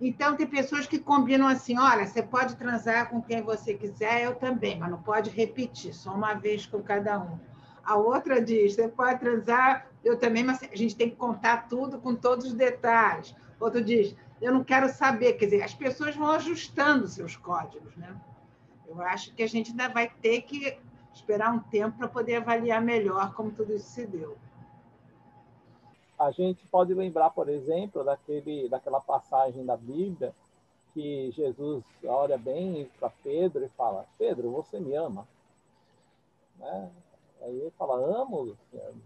Então, tem pessoas que combinam assim: olha, você pode transar com quem você quiser, eu também, mas não pode repetir, só uma vez com cada um. A outra diz: você pode transar, eu também, mas a gente tem que contar tudo com todos os detalhes. Outro diz: eu não quero saber. Quer dizer, as pessoas vão ajustando seus códigos, né? Eu acho que a gente ainda vai ter que esperar um tempo para poder avaliar melhor como tudo isso se deu a gente pode lembrar, por exemplo, daquele, daquela passagem da Bíblia que Jesus olha bem para Pedro e fala: Pedro, você me ama? Né? Aí ele fala: Amo,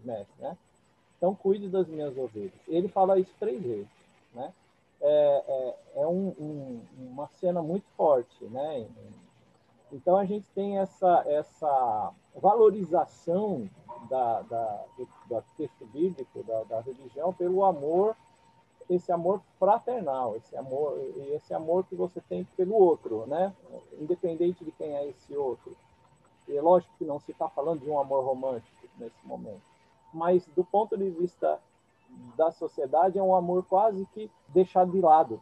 mestre, né? Então cuide das minhas ovelhas. Ele fala isso três vezes, né? É, é, é um, um, uma cena muito forte, né? Então a gente tem essa essa valorização da, da, do, do texto bíblico, da, da religião, pelo amor, esse amor fraternal, esse amor, esse amor que você tem pelo outro, né? Independente de quem é esse outro. E é lógico que não se está falando de um amor romântico nesse momento, mas do ponto de vista da sociedade é um amor quase que deixado de lado.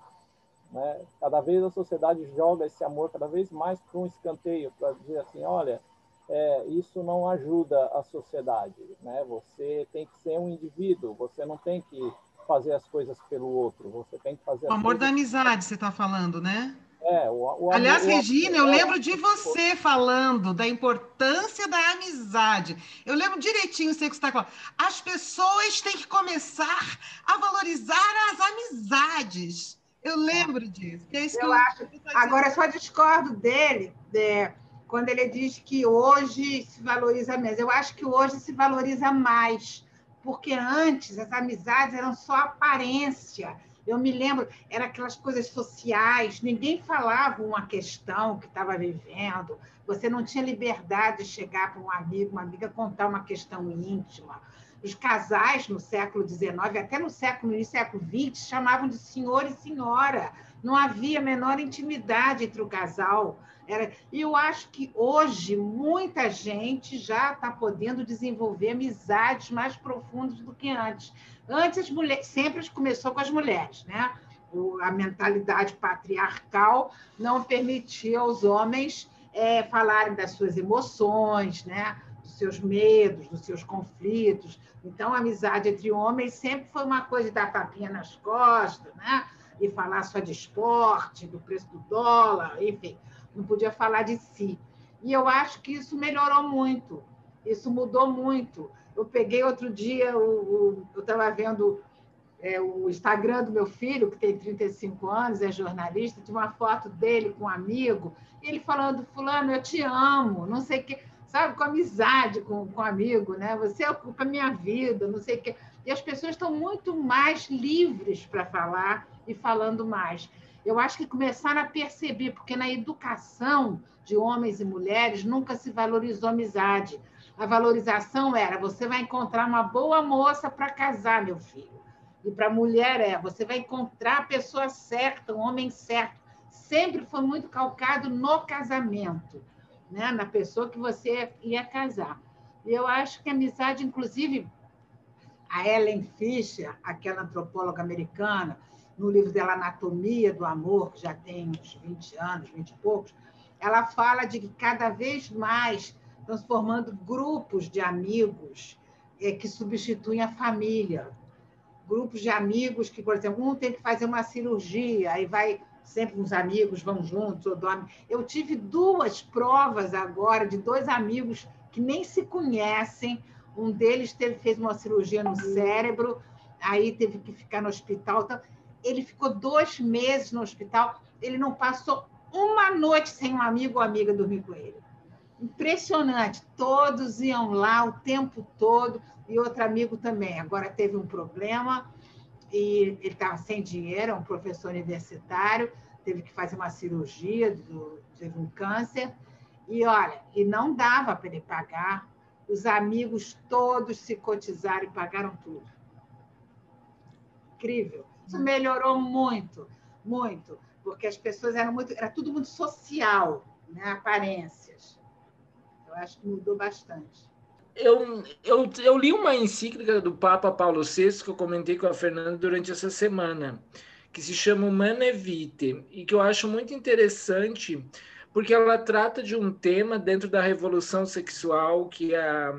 Né? Cada vez a sociedade joga esse amor cada vez mais para um escanteio, para dizer assim, olha, é, isso não ajuda a sociedade. Né? Você tem que ser um indivíduo, você não tem que fazer as coisas pelo outro, você tem que fazer. O amor coisas... da amizade, você está falando, né? É, o, o Aliás, amor, Regina, eu lembro de você falando da importância da amizade. Eu lembro direitinho você que está falando. As pessoas têm que começar a valorizar as amizades. Eu lembro disso. É eu, eu acho. Agora, só discordo dele. De quando ele diz que hoje se valoriza menos. Eu acho que hoje se valoriza mais, porque antes as amizades eram só aparência. Eu me lembro, eram aquelas coisas sociais, ninguém falava uma questão que estava vivendo, você não tinha liberdade de chegar para um amigo, uma amiga, contar uma questão íntima. Os casais no século XIX, até no século, no século XX, chamavam de senhor e senhora. Não havia menor intimidade entre o casal. Era, e eu acho que hoje muita gente já está podendo desenvolver amizades mais profundas do que antes. Antes, as mulheres, sempre começou com as mulheres, né? a mentalidade patriarcal não permitia aos homens é, falarem das suas emoções, né? dos seus medos, dos seus conflitos. Então, a amizade entre homens sempre foi uma coisa de dar tapinha nas costas, né? e falar só de esporte, do preço do dólar, enfim não podia falar de si. E eu acho que isso melhorou muito, isso mudou muito. Eu peguei outro dia, o, o, eu estava vendo é, o Instagram do meu filho, que tem 35 anos, é jornalista, tinha uma foto dele com um amigo, ele falando, fulano, eu te amo, não sei o quê, sabe, com amizade com, com um amigo, né? Você ocupa minha vida, não sei o quê. E as pessoas estão muito mais livres para falar e falando mais. Eu acho que começaram a perceber, porque na educação de homens e mulheres nunca se valorizou a amizade. A valorização era: você vai encontrar uma boa moça para casar, meu filho. E para a mulher é: você vai encontrar a pessoa certa, o homem certo. Sempre foi muito calcado no casamento, né? na pessoa que você ia casar. E eu acho que a amizade, inclusive, a Ellen Fisher, aquela antropóloga americana, no livro dela Anatomia do Amor, que já tem uns 20 anos, 20 e poucos, ela fala de que cada vez mais transformando grupos de amigos é, que substituem a família. Grupos de amigos que, por exemplo, um tem que fazer uma cirurgia, aí vai sempre uns amigos vão juntos ou dormem. Eu tive duas provas agora de dois amigos que nem se conhecem. Um deles teve, fez uma cirurgia no cérebro, aí teve que ficar no hospital. Então, ele ficou dois meses no hospital, ele não passou uma noite sem um amigo ou amiga dormir com ele. Impressionante, todos iam lá o tempo todo, e outro amigo também. Agora teve um problema, e ele estava sem dinheiro, é um professor universitário, teve que fazer uma cirurgia, do, teve um câncer, e olha, e não dava para ele pagar, os amigos todos se cotizaram e pagaram tudo. Incrível. Isso melhorou muito, muito, porque as pessoas eram muito, era tudo muito social, né? aparências. Eu acho que mudou bastante. Eu, eu, eu li uma encíclica do Papa Paulo VI que eu comentei com a Fernanda durante essa semana, que se chama Humana Vitae, e que eu acho muito interessante, porque ela trata de um tema dentro da revolução sexual que a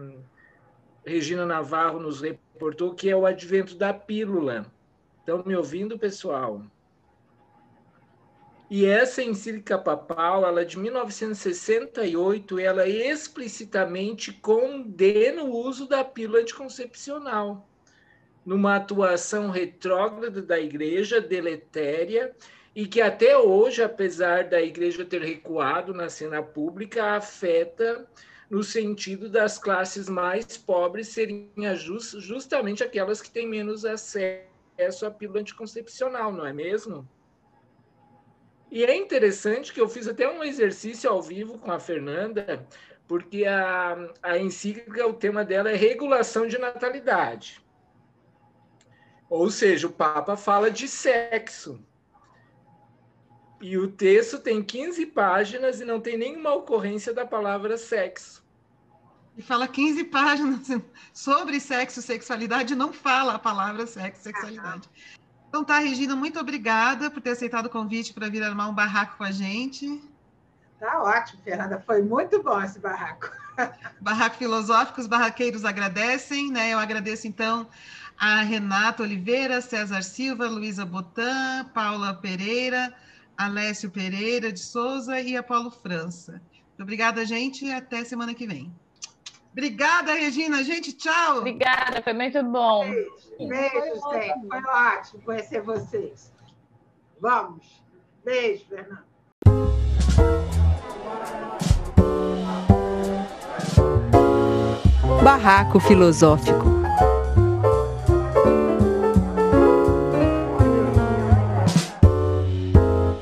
Regina Navarro nos reportou, que é o advento da pílula. Estão me ouvindo, pessoal? E essa encíclica papal, ela é de 1968, ela explicitamente condena o uso da pílula anticoncepcional, numa atuação retrógrada da igreja, deletéria, e que até hoje, apesar da igreja ter recuado na cena pública, afeta no sentido das classes mais pobres serem justamente aquelas que têm menos acesso à pílula anticoncepcional, não é mesmo? E é interessante que eu fiz até um exercício ao vivo com a Fernanda, porque a, a encíclica, o tema dela é regulação de natalidade. Ou seja, o Papa fala de sexo. E o texto tem 15 páginas e não tem nenhuma ocorrência da palavra sexo e fala 15 páginas sobre sexo sexualidade, não fala a palavra sexo sexualidade. Então tá, Regina, muito obrigada por ter aceitado o convite para vir armar um barraco com a gente. Tá ótimo, Fernanda, foi muito bom esse barraco. Barraco filosófico, os barraqueiros agradecem, né? Eu agradeço então a Renata Oliveira, César Silva, Luísa Botan, Paula Pereira, Alessio Pereira de Souza e Apolo França. Muito obrigada, gente, e até semana que vem. Obrigada, Regina. Gente, tchau. Obrigada, foi muito bom. Beijo, beijo foi, foi ótimo conhecer vocês. Vamos. Beijo, Fernanda. Barraco Filosófico.